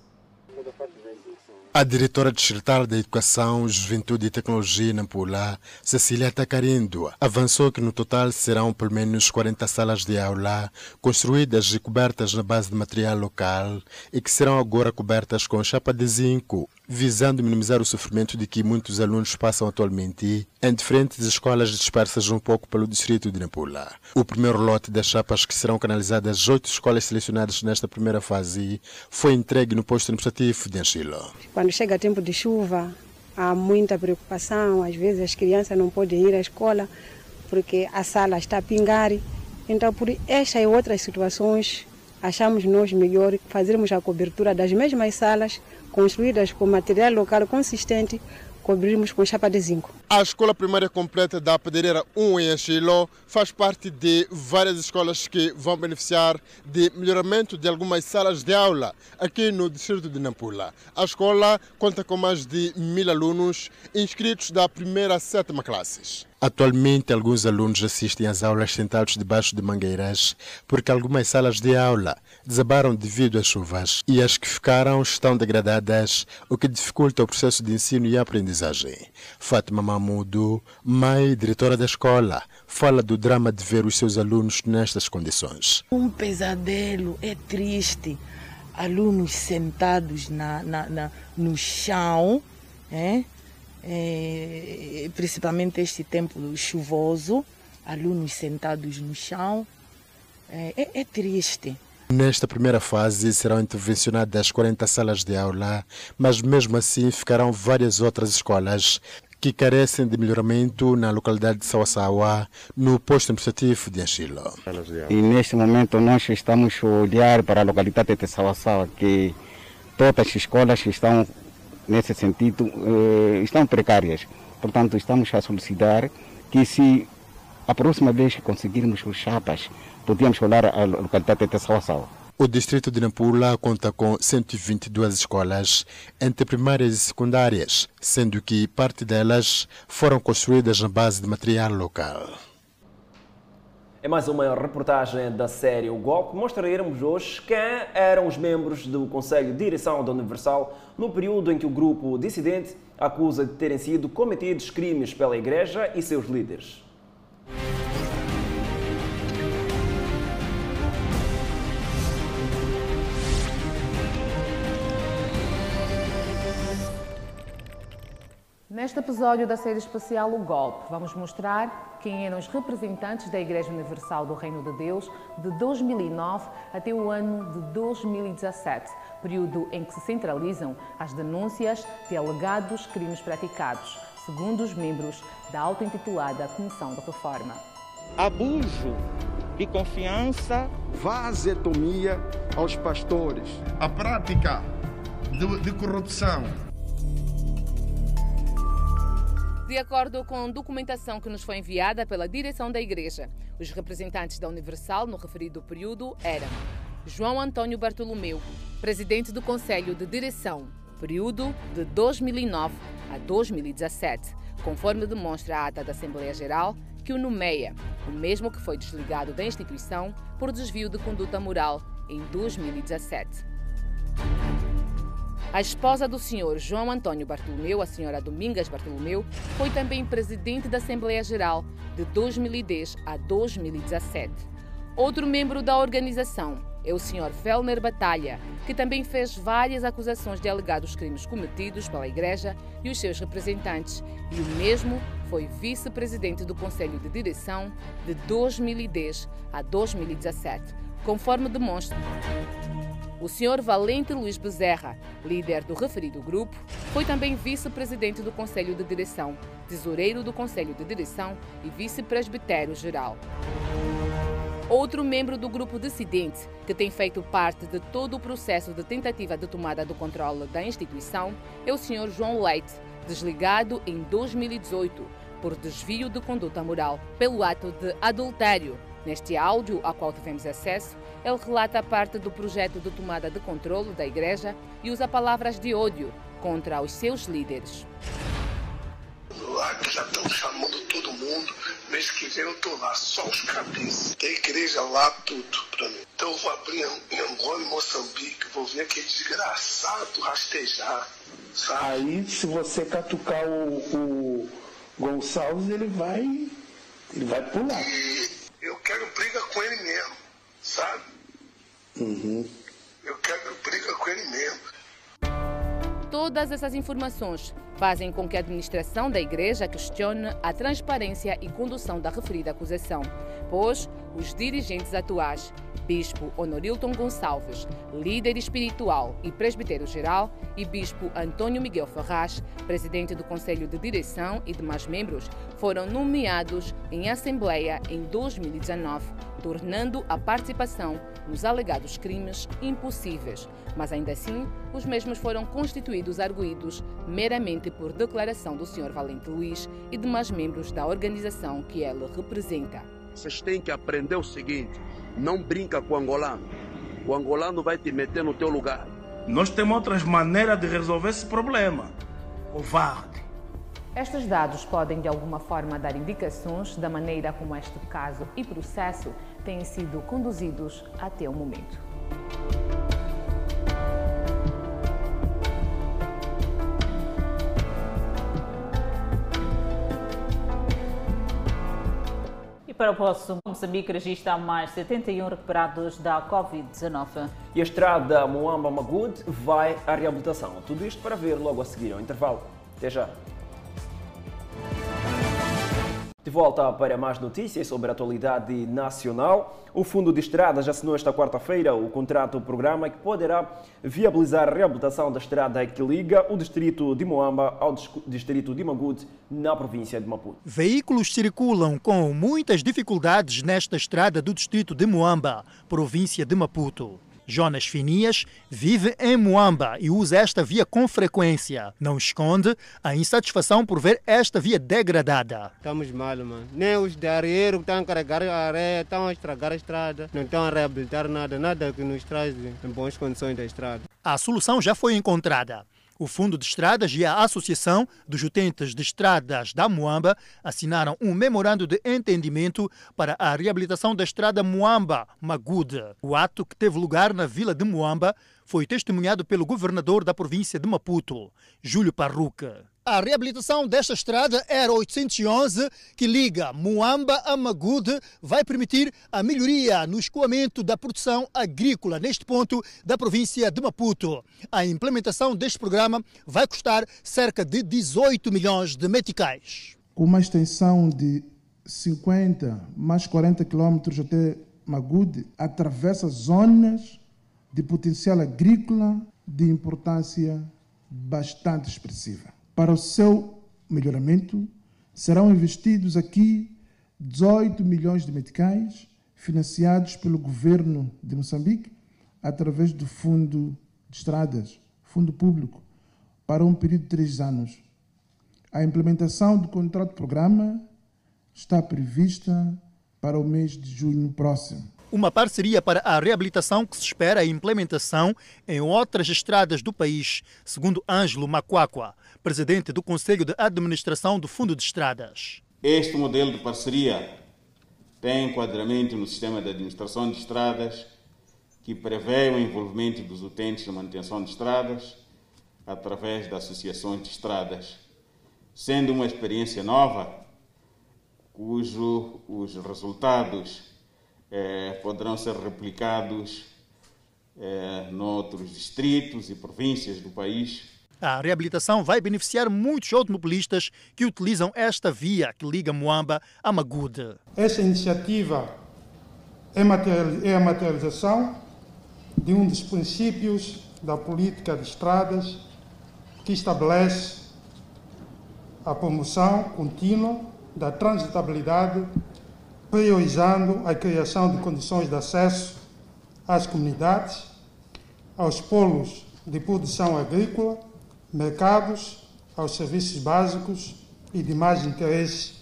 A diretora distrital da Educação, Juventude e Tecnologia na Nampula, Cecília Tacarindo, avançou que no total serão pelo menos 40 salas de aula construídas e cobertas na base de material local e que serão agora cobertas com chapa de zinco, visando minimizar o sofrimento de que muitos alunos passam atualmente em diferentes escolas dispersas um pouco pelo distrito de Nampula. O primeiro lote das chapas que serão canalizadas às oito escolas selecionadas nesta primeira fase foi entregue no posto administrativo de Anchilo. Quando chega tempo de chuva, há muita preocupação. Às vezes as crianças não podem ir à escola porque a sala está a pingar. Então, por esta e outras situações, achamos nós melhor fazermos a cobertura das mesmas salas construídas com material local consistente, cobrirmos com chapa de zinco. A escola primária completa da Pedreira 1 em Anchilo faz parte de várias escolas que vão beneficiar de melhoramento de algumas salas de aula aqui no distrito de Nampula. A escola conta com mais de mil alunos inscritos da primeira a sétima classes. Atualmente, alguns alunos assistem às aulas sentados debaixo de mangueiras, porque algumas salas de aula desabaram devido às chuvas e as que ficaram estão degradadas, o que dificulta o processo de ensino e aprendizagem. Fátima Mamudo, mãe e diretora da escola, fala do drama de ver os seus alunos nestas condições. Um pesadelo, é triste. Alunos sentados na, na, na no chão, é? É, principalmente este tempo chuvoso, alunos sentados no chão. É, é, é, triste. Nesta primeira fase serão intervencionadas 40 salas de aula, mas mesmo assim ficarão várias outras escolas que carecem de melhoramento na localidade de Sawasawa, no posto administrativo de Anchilo. E neste momento nós estamos a olhar para a localidade de Sawasawa, que todas as escolas estão nesse sentido, eh, estão precárias. Portanto, estamos a solicitar que se a próxima vez que conseguirmos os chapas, podíamos olhar a localidade de Sawasawa. O distrito de Nampula conta com 122 escolas, entre primárias e secundárias, sendo que parte delas foram construídas na base de material local. É mais uma reportagem da série O Golpe. Mostraremos hoje quem eram os membros do Conselho de Direção da Universal no período em que o grupo dissidente acusa de terem sido cometidos crimes pela Igreja e seus líderes. Neste episódio da série especial O Golpe, vamos mostrar quem eram os representantes da Igreja Universal do Reino de Deus de 2009 até o ano de 2017, período em que se centralizam as denúncias de alegados crimes praticados segundo os membros da auto-intitulada Comissão de Reforma. Abuso de confiança, vasetomia aos pastores, a prática de, de corrupção. De acordo com documentação que nos foi enviada pela direção da Igreja, os representantes da Universal no referido período eram João Antônio Bartolomeu, presidente do Conselho de Direção, período de 2009 a 2017, conforme demonstra a ata da Assembleia Geral, que o nomeia, o mesmo que foi desligado da instituição por desvio de conduta moral em 2017. A esposa do senhor João Antônio Bartolomeu, a senhora Domingas Bartolomeu, foi também presidente da Assembleia Geral de 2010 a 2017. Outro membro da organização é o senhor Fellner Batalha, que também fez várias acusações de alegados crimes cometidos pela Igreja e os seus representantes, e o mesmo foi vice-presidente do Conselho de Direção de 2010 a 2017, conforme demonstra. O Sr. Valente Luiz Bezerra, líder do referido grupo, foi também vice-presidente do Conselho de Direção, tesoureiro do Conselho de Direção e vice-presbitério geral. Outro membro do grupo dissidente, que tem feito parte de todo o processo de tentativa de tomada do controle da instituição, é o Sr. João Leite, desligado em 2018 por desvio de conduta moral pelo ato de adultério Neste áudio, ao qual tivemos acesso, ele relata parte do projeto de tomada de controle da Igreja e usa palavras de ódio contra os seus líderes. Lá que já estão chamando todo mundo, mês que vem eu estou lá, só os cabeças. Tem igreja lá, tudo para mim. Então eu vou abrir em Angola e Moçambique, vou ver aquele desgraçado rastejar. Sabe? Aí, se você catucar o, o Gonçalves, ele vai. Ele vai pular. E eu quero briga com ele mesmo, sabe? Uhum. Eu quero briga com ele mesmo. Todas essas informações fazem com que a administração da igreja questione a transparência e condução da referida acusação, pois os dirigentes atuais Bispo Honorilton Gonçalves, líder espiritual e presbítero geral, e Bispo Antônio Miguel Ferraz, presidente do Conselho de Direção e demais membros, foram nomeados em Assembleia em 2019, tornando a participação nos alegados crimes impossíveis. Mas ainda assim, os mesmos foram constituídos arguídos meramente por declaração do Sr. Valente Luiz e demais membros da organização que ele representa. Vocês têm que aprender o seguinte: não brinca com o angolano. O angolano vai te meter no teu lugar. Nós temos outras maneiras de resolver esse problema. Covarde. Estes dados podem de alguma forma dar indicações da maneira como este caso e processo têm sido conduzidos até o momento. Para o próximo, Moçambique registra mais 71 recuperados da Covid-19. E a estrada Moamba-Magud vai à reabilitação. Tudo isto para ver logo a seguir ao intervalo. Até já. De volta para mais notícias sobre a atualidade nacional. O Fundo de Estradas assinou esta quarta-feira o contrato-programa que poderá viabilizar a reabilitação da estrada que liga o distrito de Moamba ao distrito de Magud, na província de Maputo. Veículos circulam com muitas dificuldades nesta estrada do distrito de Moamba, província de Maputo. Jonas Finias vive em Moamba e usa esta via com frequência. Não esconde a insatisfação por ver esta via degradada. Estamos mal, mano. Nem os de areeiro que estão a carregar a areia estão a estragar a estrada, não estão a reabilitar nada, nada que nos traz em boas condições da estrada. A solução já foi encontrada. O Fundo de Estradas e a Associação dos Utentes de Estradas da Moamba assinaram um memorando de entendimento para a reabilitação da estrada Moamba-Magude. O ato, que teve lugar na vila de Moamba, foi testemunhado pelo governador da província de Maputo, Júlio Parruca. A reabilitação desta estrada era 811 que liga Muamba a Magude vai permitir a melhoria no escoamento da produção agrícola neste ponto da província de Maputo. A implementação deste programa vai custar cerca de 18 milhões de meticais. Com uma extensão de 50 mais 40 quilômetros até Magude, atravessa zonas de potencial agrícola de importância bastante expressiva. Para o seu melhoramento, serão investidos aqui 18 milhões de meticais financiados pelo governo de Moçambique através do Fundo de Estradas, Fundo Público, para um período de três anos. A implementação do contrato-programa está prevista para o mês de junho próximo uma parceria para a reabilitação que se espera a implementação em outras estradas do país, segundo Ângelo Macuacua, presidente do Conselho de Administração do Fundo de Estradas. Este modelo de parceria tem enquadramento no sistema de administração de estradas, que prevê o envolvimento dos utentes na manutenção de estradas através de associações de estradas, sendo uma experiência nova, cujo os resultados eh, poderão ser replicados eh, noutros distritos e províncias do país. A reabilitação vai beneficiar muitos automobilistas que utilizam esta via que liga Moamba a Magude. Esta iniciativa é, é a materialização de um dos princípios da política de estradas que estabelece a promoção contínua da transitabilidade priorizando a criação de condições de acesso às comunidades, aos polos de produção agrícola, mercados, aos serviços básicos e demais interesses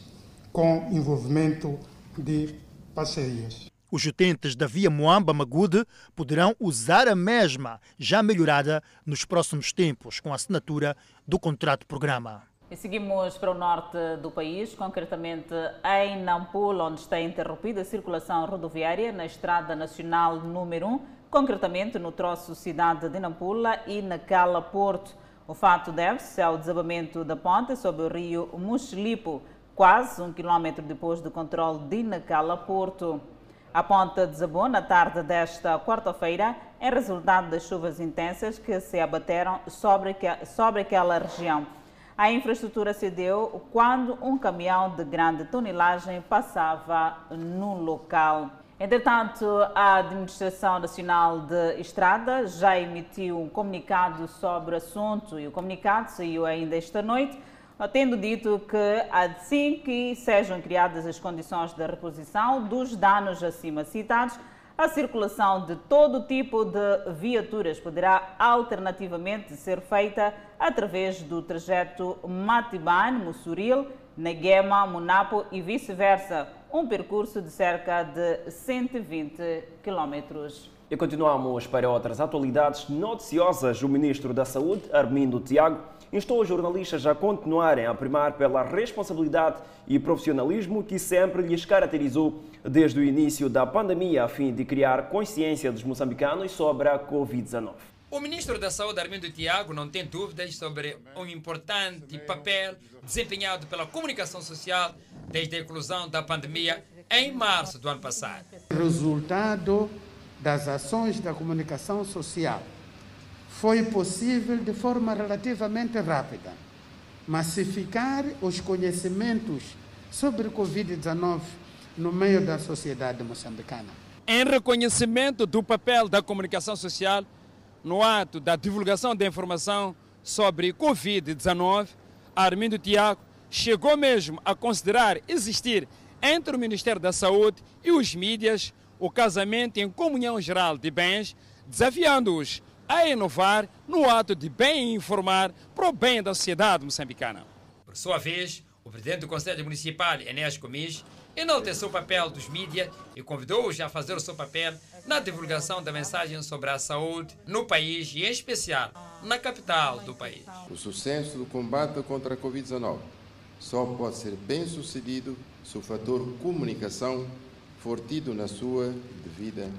com envolvimento de parcerias. Os utentes da via Moamba-Magude poderão usar a mesma, já melhorada, nos próximos tempos, com a assinatura do contrato-programa. E seguimos para o norte do país, concretamente em Nampula, onde está interrompida a circulação rodoviária na Estrada Nacional número 1, concretamente no troço cidade de Nampula e na Cala Porto. O fato deve-se ao desabamento da ponte sobre o rio Muxilipo, quase um quilômetro depois do controle de Nacala Porto. A ponte desabou na tarde desta quarta-feira em resultado das chuvas intensas que se abateram sobre, sobre aquela região. A infraestrutura cedeu quando um caminhão de grande tonelagem passava no local. Entretanto, a Administração Nacional de Estrada já emitiu um comunicado sobre o assunto e o comunicado saiu ainda esta noite, tendo dito que assim que sejam criadas as condições de reposição dos danos acima citados, a circulação de todo tipo de viaturas poderá alternativamente ser feita através do trajeto Matiban-Mussuril, Neguema, Munapo e vice-versa, um percurso de cerca de 120 quilómetros. E continuamos para outras atualidades noticiosas. O Ministro da Saúde, Armindo Tiago, instou os jornalistas a continuarem a primar pela responsabilidade e profissionalismo que sempre lhes caracterizou desde o início da pandemia, a fim de criar consciência dos moçambicanos sobre a Covid-19. O ministro da Saúde, Armindo Tiago, não tem dúvidas sobre um importante papel desempenhado pela comunicação social desde a inclusão da pandemia em março do ano passado. Resultado das ações da comunicação social foi possível de forma relativamente rápida massificar os conhecimentos sobre Covid-19 no meio da sociedade moçambicana. Em reconhecimento do papel da comunicação social no ato da divulgação da informação sobre Covid-19, Armindo Tiago chegou mesmo a considerar existir entre o Ministério da Saúde e os mídias o casamento em comunhão geral de bens, desafiando-os a inovar no ato de bem informar para o bem da sociedade moçambicana. Por sua vez, o presidente do Conselho Municipal, Enéas Comis, enalteceu o papel dos mídias e convidou-os a fazer o seu papel na divulgação da mensagem sobre a saúde no país e, em especial, na capital do país. O sucesso do combate contra a Covid-19 só pode ser bem sucedido se o fator comunicação fortido na sua devida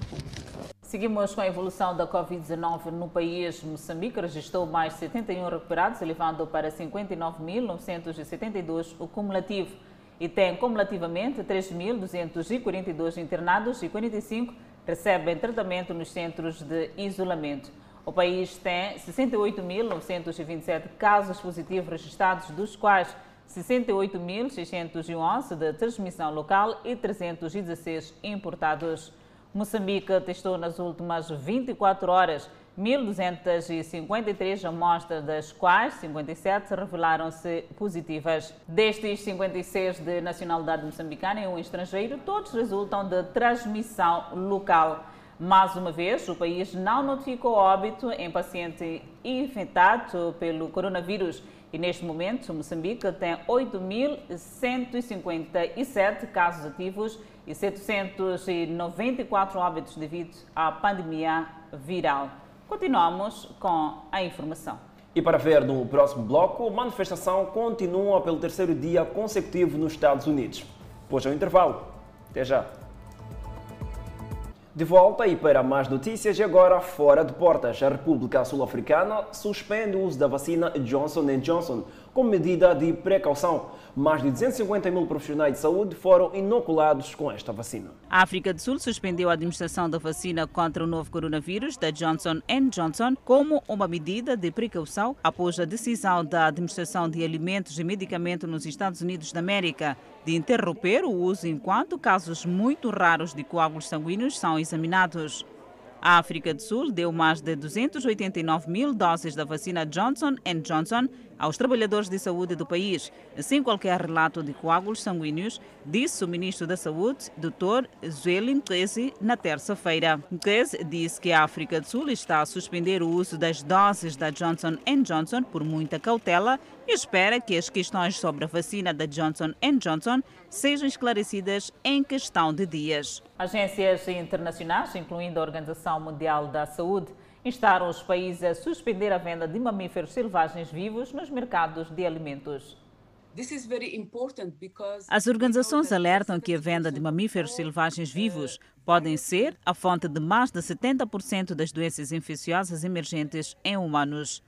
Seguimos com a evolução da Covid-19 no país. Moçambique registrou mais 71 recuperados, elevando para 59.972 o cumulativo. E tem cumulativamente 3.242 internados e 45 recebem tratamento nos centros de isolamento. O país tem 68.927 casos positivos registrados, dos quais 68.611 de transmissão local e 316 importados. Moçambique testou nas últimas 24 horas 1.253 amostras, das quais 57 revelaram-se positivas. Destes 56 de nacionalidade moçambicana e um estrangeiro, todos resultam de transmissão local. Mais uma vez, o país não notificou óbito em paciente infectado pelo coronavírus e neste momento Moçambique tem 8.157 casos ativos e 794 óbitos devido à pandemia viral. Continuamos com a informação. E para ver no próximo bloco, manifestação continua pelo terceiro dia consecutivo nos Estados Unidos. Pois é o intervalo. Até já. De volta e para mais notícias, agora fora de portas, a República Sul-Africana suspende o uso da vacina Johnson Johnson como medida de precaução. Mais de 250 mil profissionais de saúde foram inoculados com esta vacina. A África do Sul suspendeu a administração da vacina contra o novo coronavírus da Johnson Johnson como uma medida de precaução após a decisão da Administração de Alimentos e Medicamentos nos Estados Unidos da América de interromper o uso enquanto casos muito raros de coágulos sanguíneos são examinados. A África do Sul deu mais de 289 mil doses da vacina Johnson Johnson aos trabalhadores de saúde do país, sem qualquer relato de coágulos sanguíneos, disse o ministro da Saúde, Dr. Zweli Mkezi, na terça-feira. Mkezi disse que a África do Sul está a suspender o uso das doses da Johnson Johnson por muita cautela e espera que as questões sobre a vacina da Johnson Johnson sejam esclarecidas em questão de dias. Agências internacionais, incluindo a Organização Mundial da Saúde, instaram os países a suspender a venda de mamíferos selvagens vivos nos mercados de alimentos. As organizações alertam que a venda de mamíferos selvagens vivos podem ser a fonte de mais de 70% das doenças infecciosas emergentes em humanos.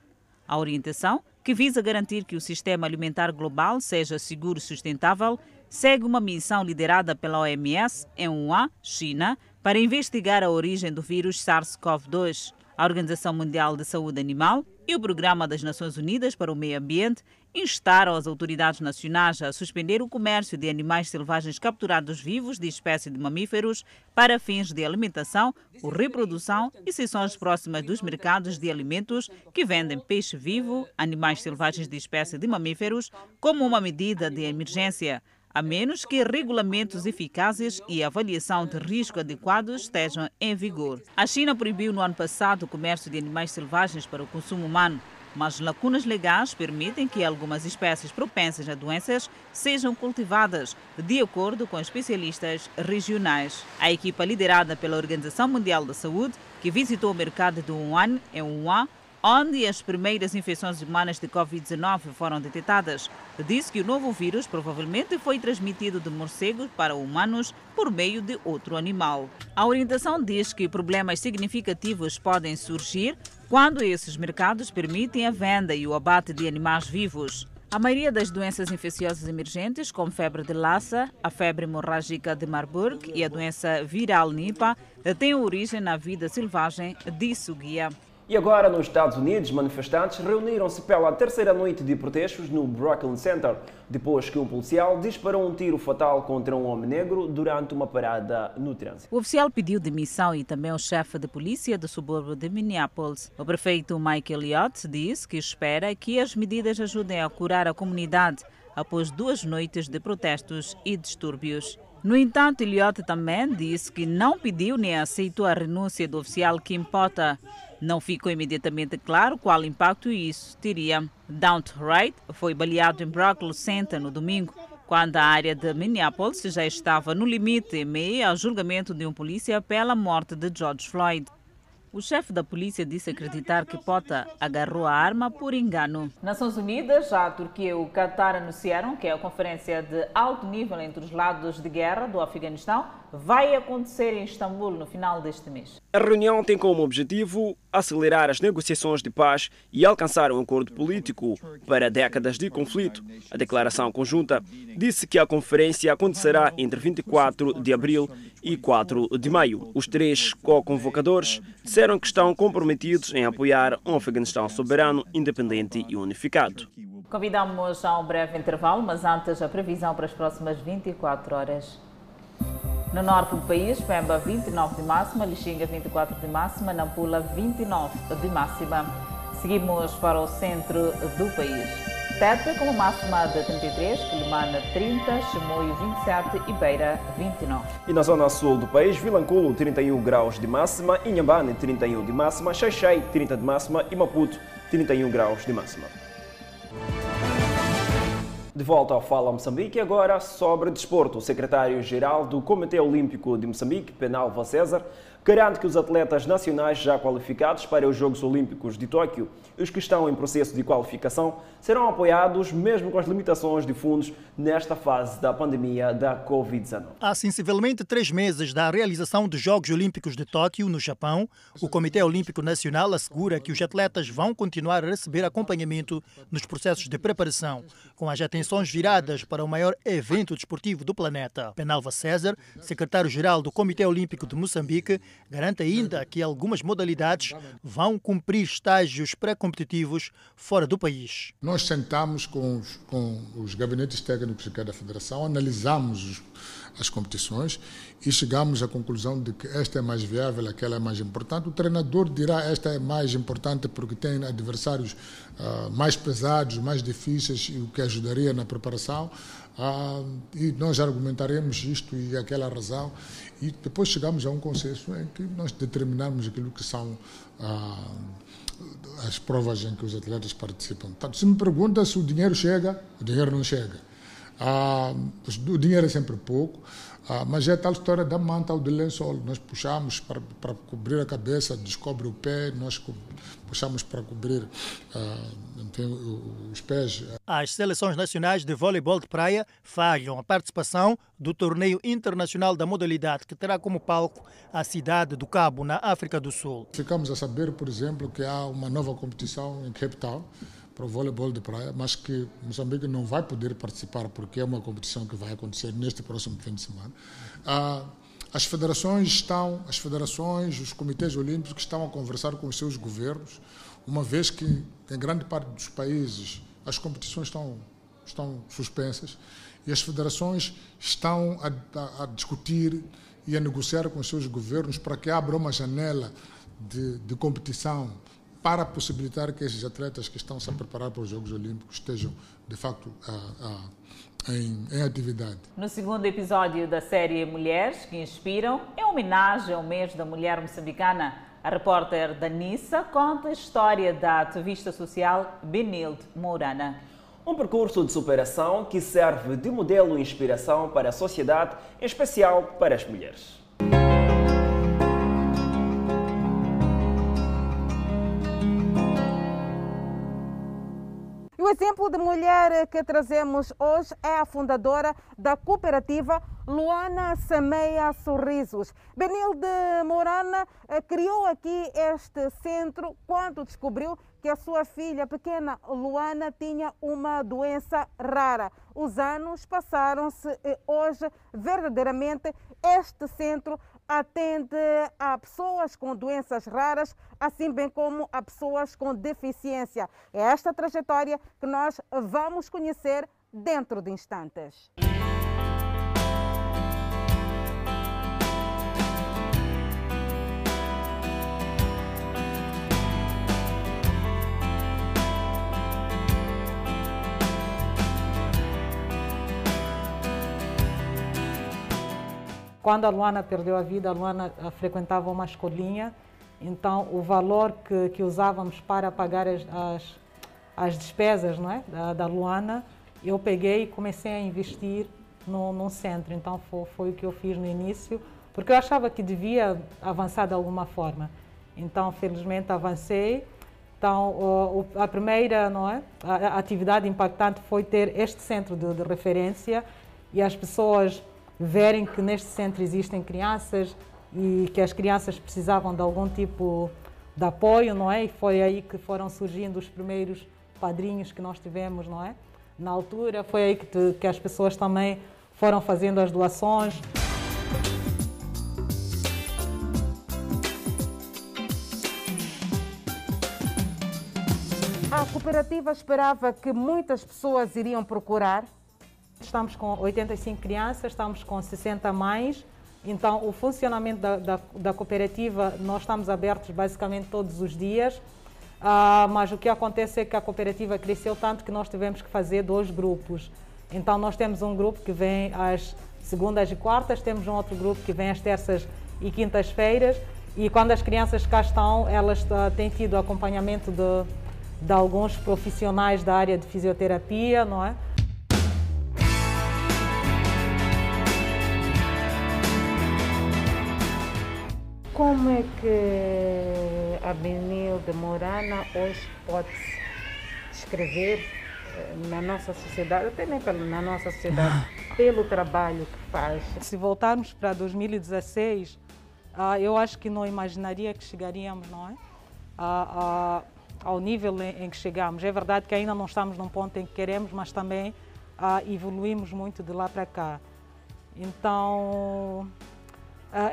A orientação, que visa garantir que o sistema alimentar global seja seguro e sustentável, segue uma missão liderada pela OMS em Wuhan, China, para investigar a origem do vírus SARS-CoV-2 a Organização Mundial de Saúde Animal e o Programa das Nações Unidas para o Meio Ambiente instaram as autoridades nacionais a suspender o comércio de animais selvagens capturados vivos de espécies de mamíferos para fins de alimentação ou reprodução e seções próximas dos mercados de alimentos que vendem peixe vivo, animais selvagens de espécies de mamíferos, como uma medida de emergência a menos que regulamentos eficazes e avaliação de risco adequados estejam em vigor. A China proibiu no ano passado o comércio de animais selvagens para o consumo humano, mas lacunas legais permitem que algumas espécies propensas a doenças sejam cultivadas, de acordo com especialistas regionais. A equipa liderada pela Organização Mundial da Saúde, que visitou o mercado de Wuhan, em Wuhan, onde as primeiras infecções humanas de Covid-19 foram detectadas, disse que o novo vírus provavelmente foi transmitido de morcegos para humanos por meio de outro animal. A orientação diz que problemas significativos podem surgir quando esses mercados permitem a venda e o abate de animais vivos. A maioria das doenças infecciosas emergentes, como febre de Lassa, a febre hemorrágica de Marburg e a doença viral Nipah, têm origem na vida selvagem, disse o guia. E agora, nos Estados Unidos, manifestantes reuniram-se pela terceira noite de protestos no Brooklyn Center, depois que um policial disparou um tiro fatal contra um homem negro durante uma parada no trânsito. O oficial pediu demissão e também o chefe de polícia do subúrbio de Minneapolis. O prefeito Michael Elliott disse que espera que as medidas ajudem a curar a comunidade após duas noites de protestos e distúrbios. No entanto, Elliott também disse que não pediu nem aceitou a renúncia do oficial Kim Potter. Não ficou imediatamente claro qual impacto isso teria. Daunt Wright foi baleado em Brooklyn Center no domingo, quando a área de Minneapolis já estava no limite em meio ao julgamento de um polícia pela morte de George Floyd. O chefe da polícia disse acreditar que Pota agarrou a arma por engano. Nações Unidas, a Turquia e o Qatar anunciaram que a conferência de alto nível entre os lados de guerra do Afeganistão vai acontecer em Istambul no final deste mês. A reunião tem como objetivo acelerar as negociações de paz e alcançar um acordo político para décadas de conflito. A declaração conjunta disse que a conferência acontecerá entre 24 de abril e 4 de maio. Os três co-convocadores disseram que estão comprometidos em apoiar um Afeganistão soberano, independente e unificado. Convidamos a um breve intervalo, mas antes a previsão para as próximas 24 horas. No norte do país, Pemba 29 de máxima, Lixinga 24 de máxima, Nampula 29 de máxima. Seguimos para o centro do país. Tete com uma máxima de 33, Quilimana 30, Chimoio 27 e Beira 29. E na zona sul do país, Vilanculo 31 graus de máxima, Inhambane 31 de máxima, Xaixai 30 de máxima e Maputo 31 graus de máxima. De volta ao Fala Moçambique, agora sobre desporto. O secretário-geral do Comitê Olímpico de Moçambique, Penalva César, garante que os atletas nacionais já qualificados para os Jogos Olímpicos de Tóquio os que estão em processo de qualificação serão apoiados, mesmo com as limitações de fundos, nesta fase da pandemia da Covid-19. Há sensivelmente três meses da realização dos Jogos Olímpicos de Tóquio, no Japão, o Comitê Olímpico Nacional assegura que os atletas vão continuar a receber acompanhamento nos processos de preparação, com as atenções viradas para o maior evento desportivo do planeta. Penalva César, secretário-geral do Comitê Olímpico de Moçambique, garante ainda que algumas modalidades vão cumprir estágios pré-competitivos fora do país. Nós sentamos com os, com os gabinetes técnicos de cada federação, analisamos os, as competições e chegamos à conclusão de que esta é mais viável, aquela é mais importante. O treinador dirá esta é mais importante porque tem adversários uh, mais pesados, mais difíceis, o que ajudaria na preparação. Uh, e nós argumentaremos isto e aquela razão e depois chegamos a um consenso em que nós determinamos aquilo que são uh, as provas em que os atletas participam. Portanto, se me pergunta se o dinheiro chega, o dinheiro não chega. Ah, o dinheiro é sempre pouco, ah, mas é tal história da manta ou do lençol. Nós puxamos para, para cobrir a cabeça, descobre o pé, nós puxamos para cobrir ah, enfim, os pés. As seleções nacionais de voleibol de praia falham a participação do torneio internacional da modalidade, que terá como palco a cidade do Cabo, na África do Sul. Ficamos a saber, por exemplo, que há uma nova competição em Cape Town para o voleibol de praia, mas que Moçambique não vai poder participar porque é uma competição que vai acontecer neste próximo fim de semana. Ah, as federações estão, as federações, os comitês olímpicos estão a conversar com os seus governos, uma vez que em grande parte dos países as competições estão estão suspensas e as federações estão a, a, a discutir e a negociar com os seus governos para que abra uma janela de, de competição para possibilitar que esses atletas que estão se a preparar para os Jogos Olímpicos estejam, de facto, a, a, em, em, atividade. No segundo episódio da série Mulheres que Inspiram, em homenagem ao mês da mulher moçambicana, a repórter Danissa conta a história da ativista social Benilde Mourana. Um percurso de superação que serve de modelo e inspiração para a sociedade, em especial para as mulheres. Exemplo de mulher que trazemos hoje é a fundadora da cooperativa Luana Semeia Sorrisos. Benilde Morana eh, criou aqui este centro quando descobriu que a sua filha pequena Luana tinha uma doença rara. Os anos passaram-se e hoje, verdadeiramente, este centro atende a pessoas com doenças raras, assim bem como a pessoas com deficiência. É esta trajetória que nós vamos conhecer dentro de instantes. Quando a Luana perdeu a vida, a Luana eh, frequentava uma escolinha, então o valor que, que usávamos para pagar as, as, as despesas não é? da, da, Luana, eu peguei e comecei a investir no, no centro. Então foi, foi o que eu fiz no início, porque eu achava que devia avançar de alguma forma. Então, felizmente, avancei. Então, o, a primeira não é? a, atividade impactante foi ter este centro de, de referência e as pessoas verem que neste centro existem crianças e que as crianças precisavam de algum tipo de apoio, não é? E foi aí que foram surgindo os primeiros padrinhos que nós tivemos, não é? Na altura foi aí que, te, que as pessoas também foram fazendo as doações. A cooperativa esperava que muitas pessoas iriam procurar. Estamos com 85 crianças, estamos com 60 mães. Então, o funcionamento da, da, da cooperativa, nós estamos abertos basicamente todos os dias. Ah, mas o que acontece é que a cooperativa cresceu tanto que nós tivemos que fazer dois grupos. Então, nós temos um grupo que vem às segundas e quartas, temos um outro grupo que vem às terças e quintas-feiras. E quando as crianças cá estão, elas uh, têm tido acompanhamento de, de alguns profissionais da área de fisioterapia, não é? Como é que a Benilde Morana hoje pode descrever eh, na nossa sociedade, até nem na nossa sociedade, pelo trabalho que faz? Se voltarmos para 2016, ah, eu acho que não imaginaria que chegaríamos, não é? ao nível em que chegamos. É verdade que ainda não estamos num ponto em que queremos, mas também ah, evoluímos muito de lá para cá. Então, ah,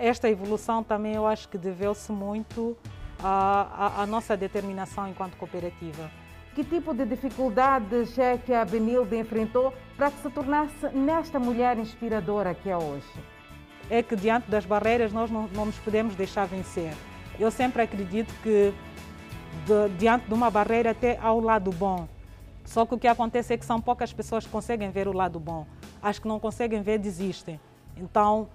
esta evolução também eu acho que deveu-se muito à, à, à, nossa determinação enquanto cooperativa. Que tipo de dificuldades é que a Benilde enfrentou para que se tornasse nesta mulher inspiradora que é hoje? É que diante das barreiras nós não, não nos podemos deixar vencer. Eu sempre acredito que de, diante de uma barreira até ao lado bom. Só que o que acontece é que são poucas pessoas que conseguem ver o lado bom. As que não conseguem ver desistem. Então,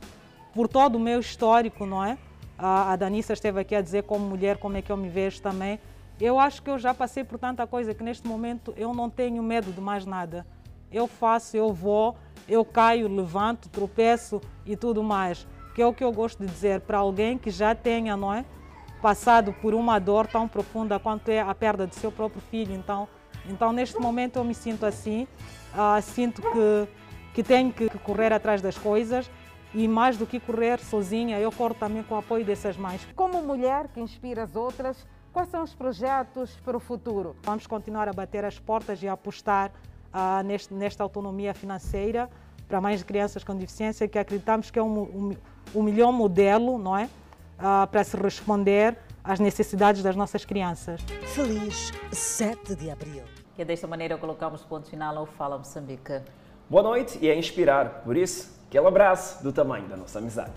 por todo o meu histórico, não é? A, a Danissa esteve aqui a dizer como mulher como é que eu me vejo também. Eu acho que eu já passei por tanta coisa que neste momento eu não tenho medo de mais nada. Eu faço, eu vou, eu caio, levanto, tropeço e tudo mais. Que é o que eu gosto de dizer para alguém que já tenha, não é? Passado por uma dor tão profunda quanto é a perda de seu próprio filho. Então, então neste momento eu me sinto assim, uh, sinto que, que tenho que correr atrás das coisas e mais do que correr sozinha, eu corro também com o apoio dessas mães. Como mulher que inspira as outras, quais são os projetos para o futuro? Vamos continuar a bater as portas e a apostar ah, neste, nesta autonomia financeira para mais crianças com deficiência, que acreditamos que é um, um, um melhor modelo, não é? Ah, para se responder às necessidades das nossas crianças. Feliz 7 de abril. E desta maneira colocamos ponto final ao Fala Moçambique. Boa noite e a inspirar, por isso Aquele abraço do tamanho da nossa amizade.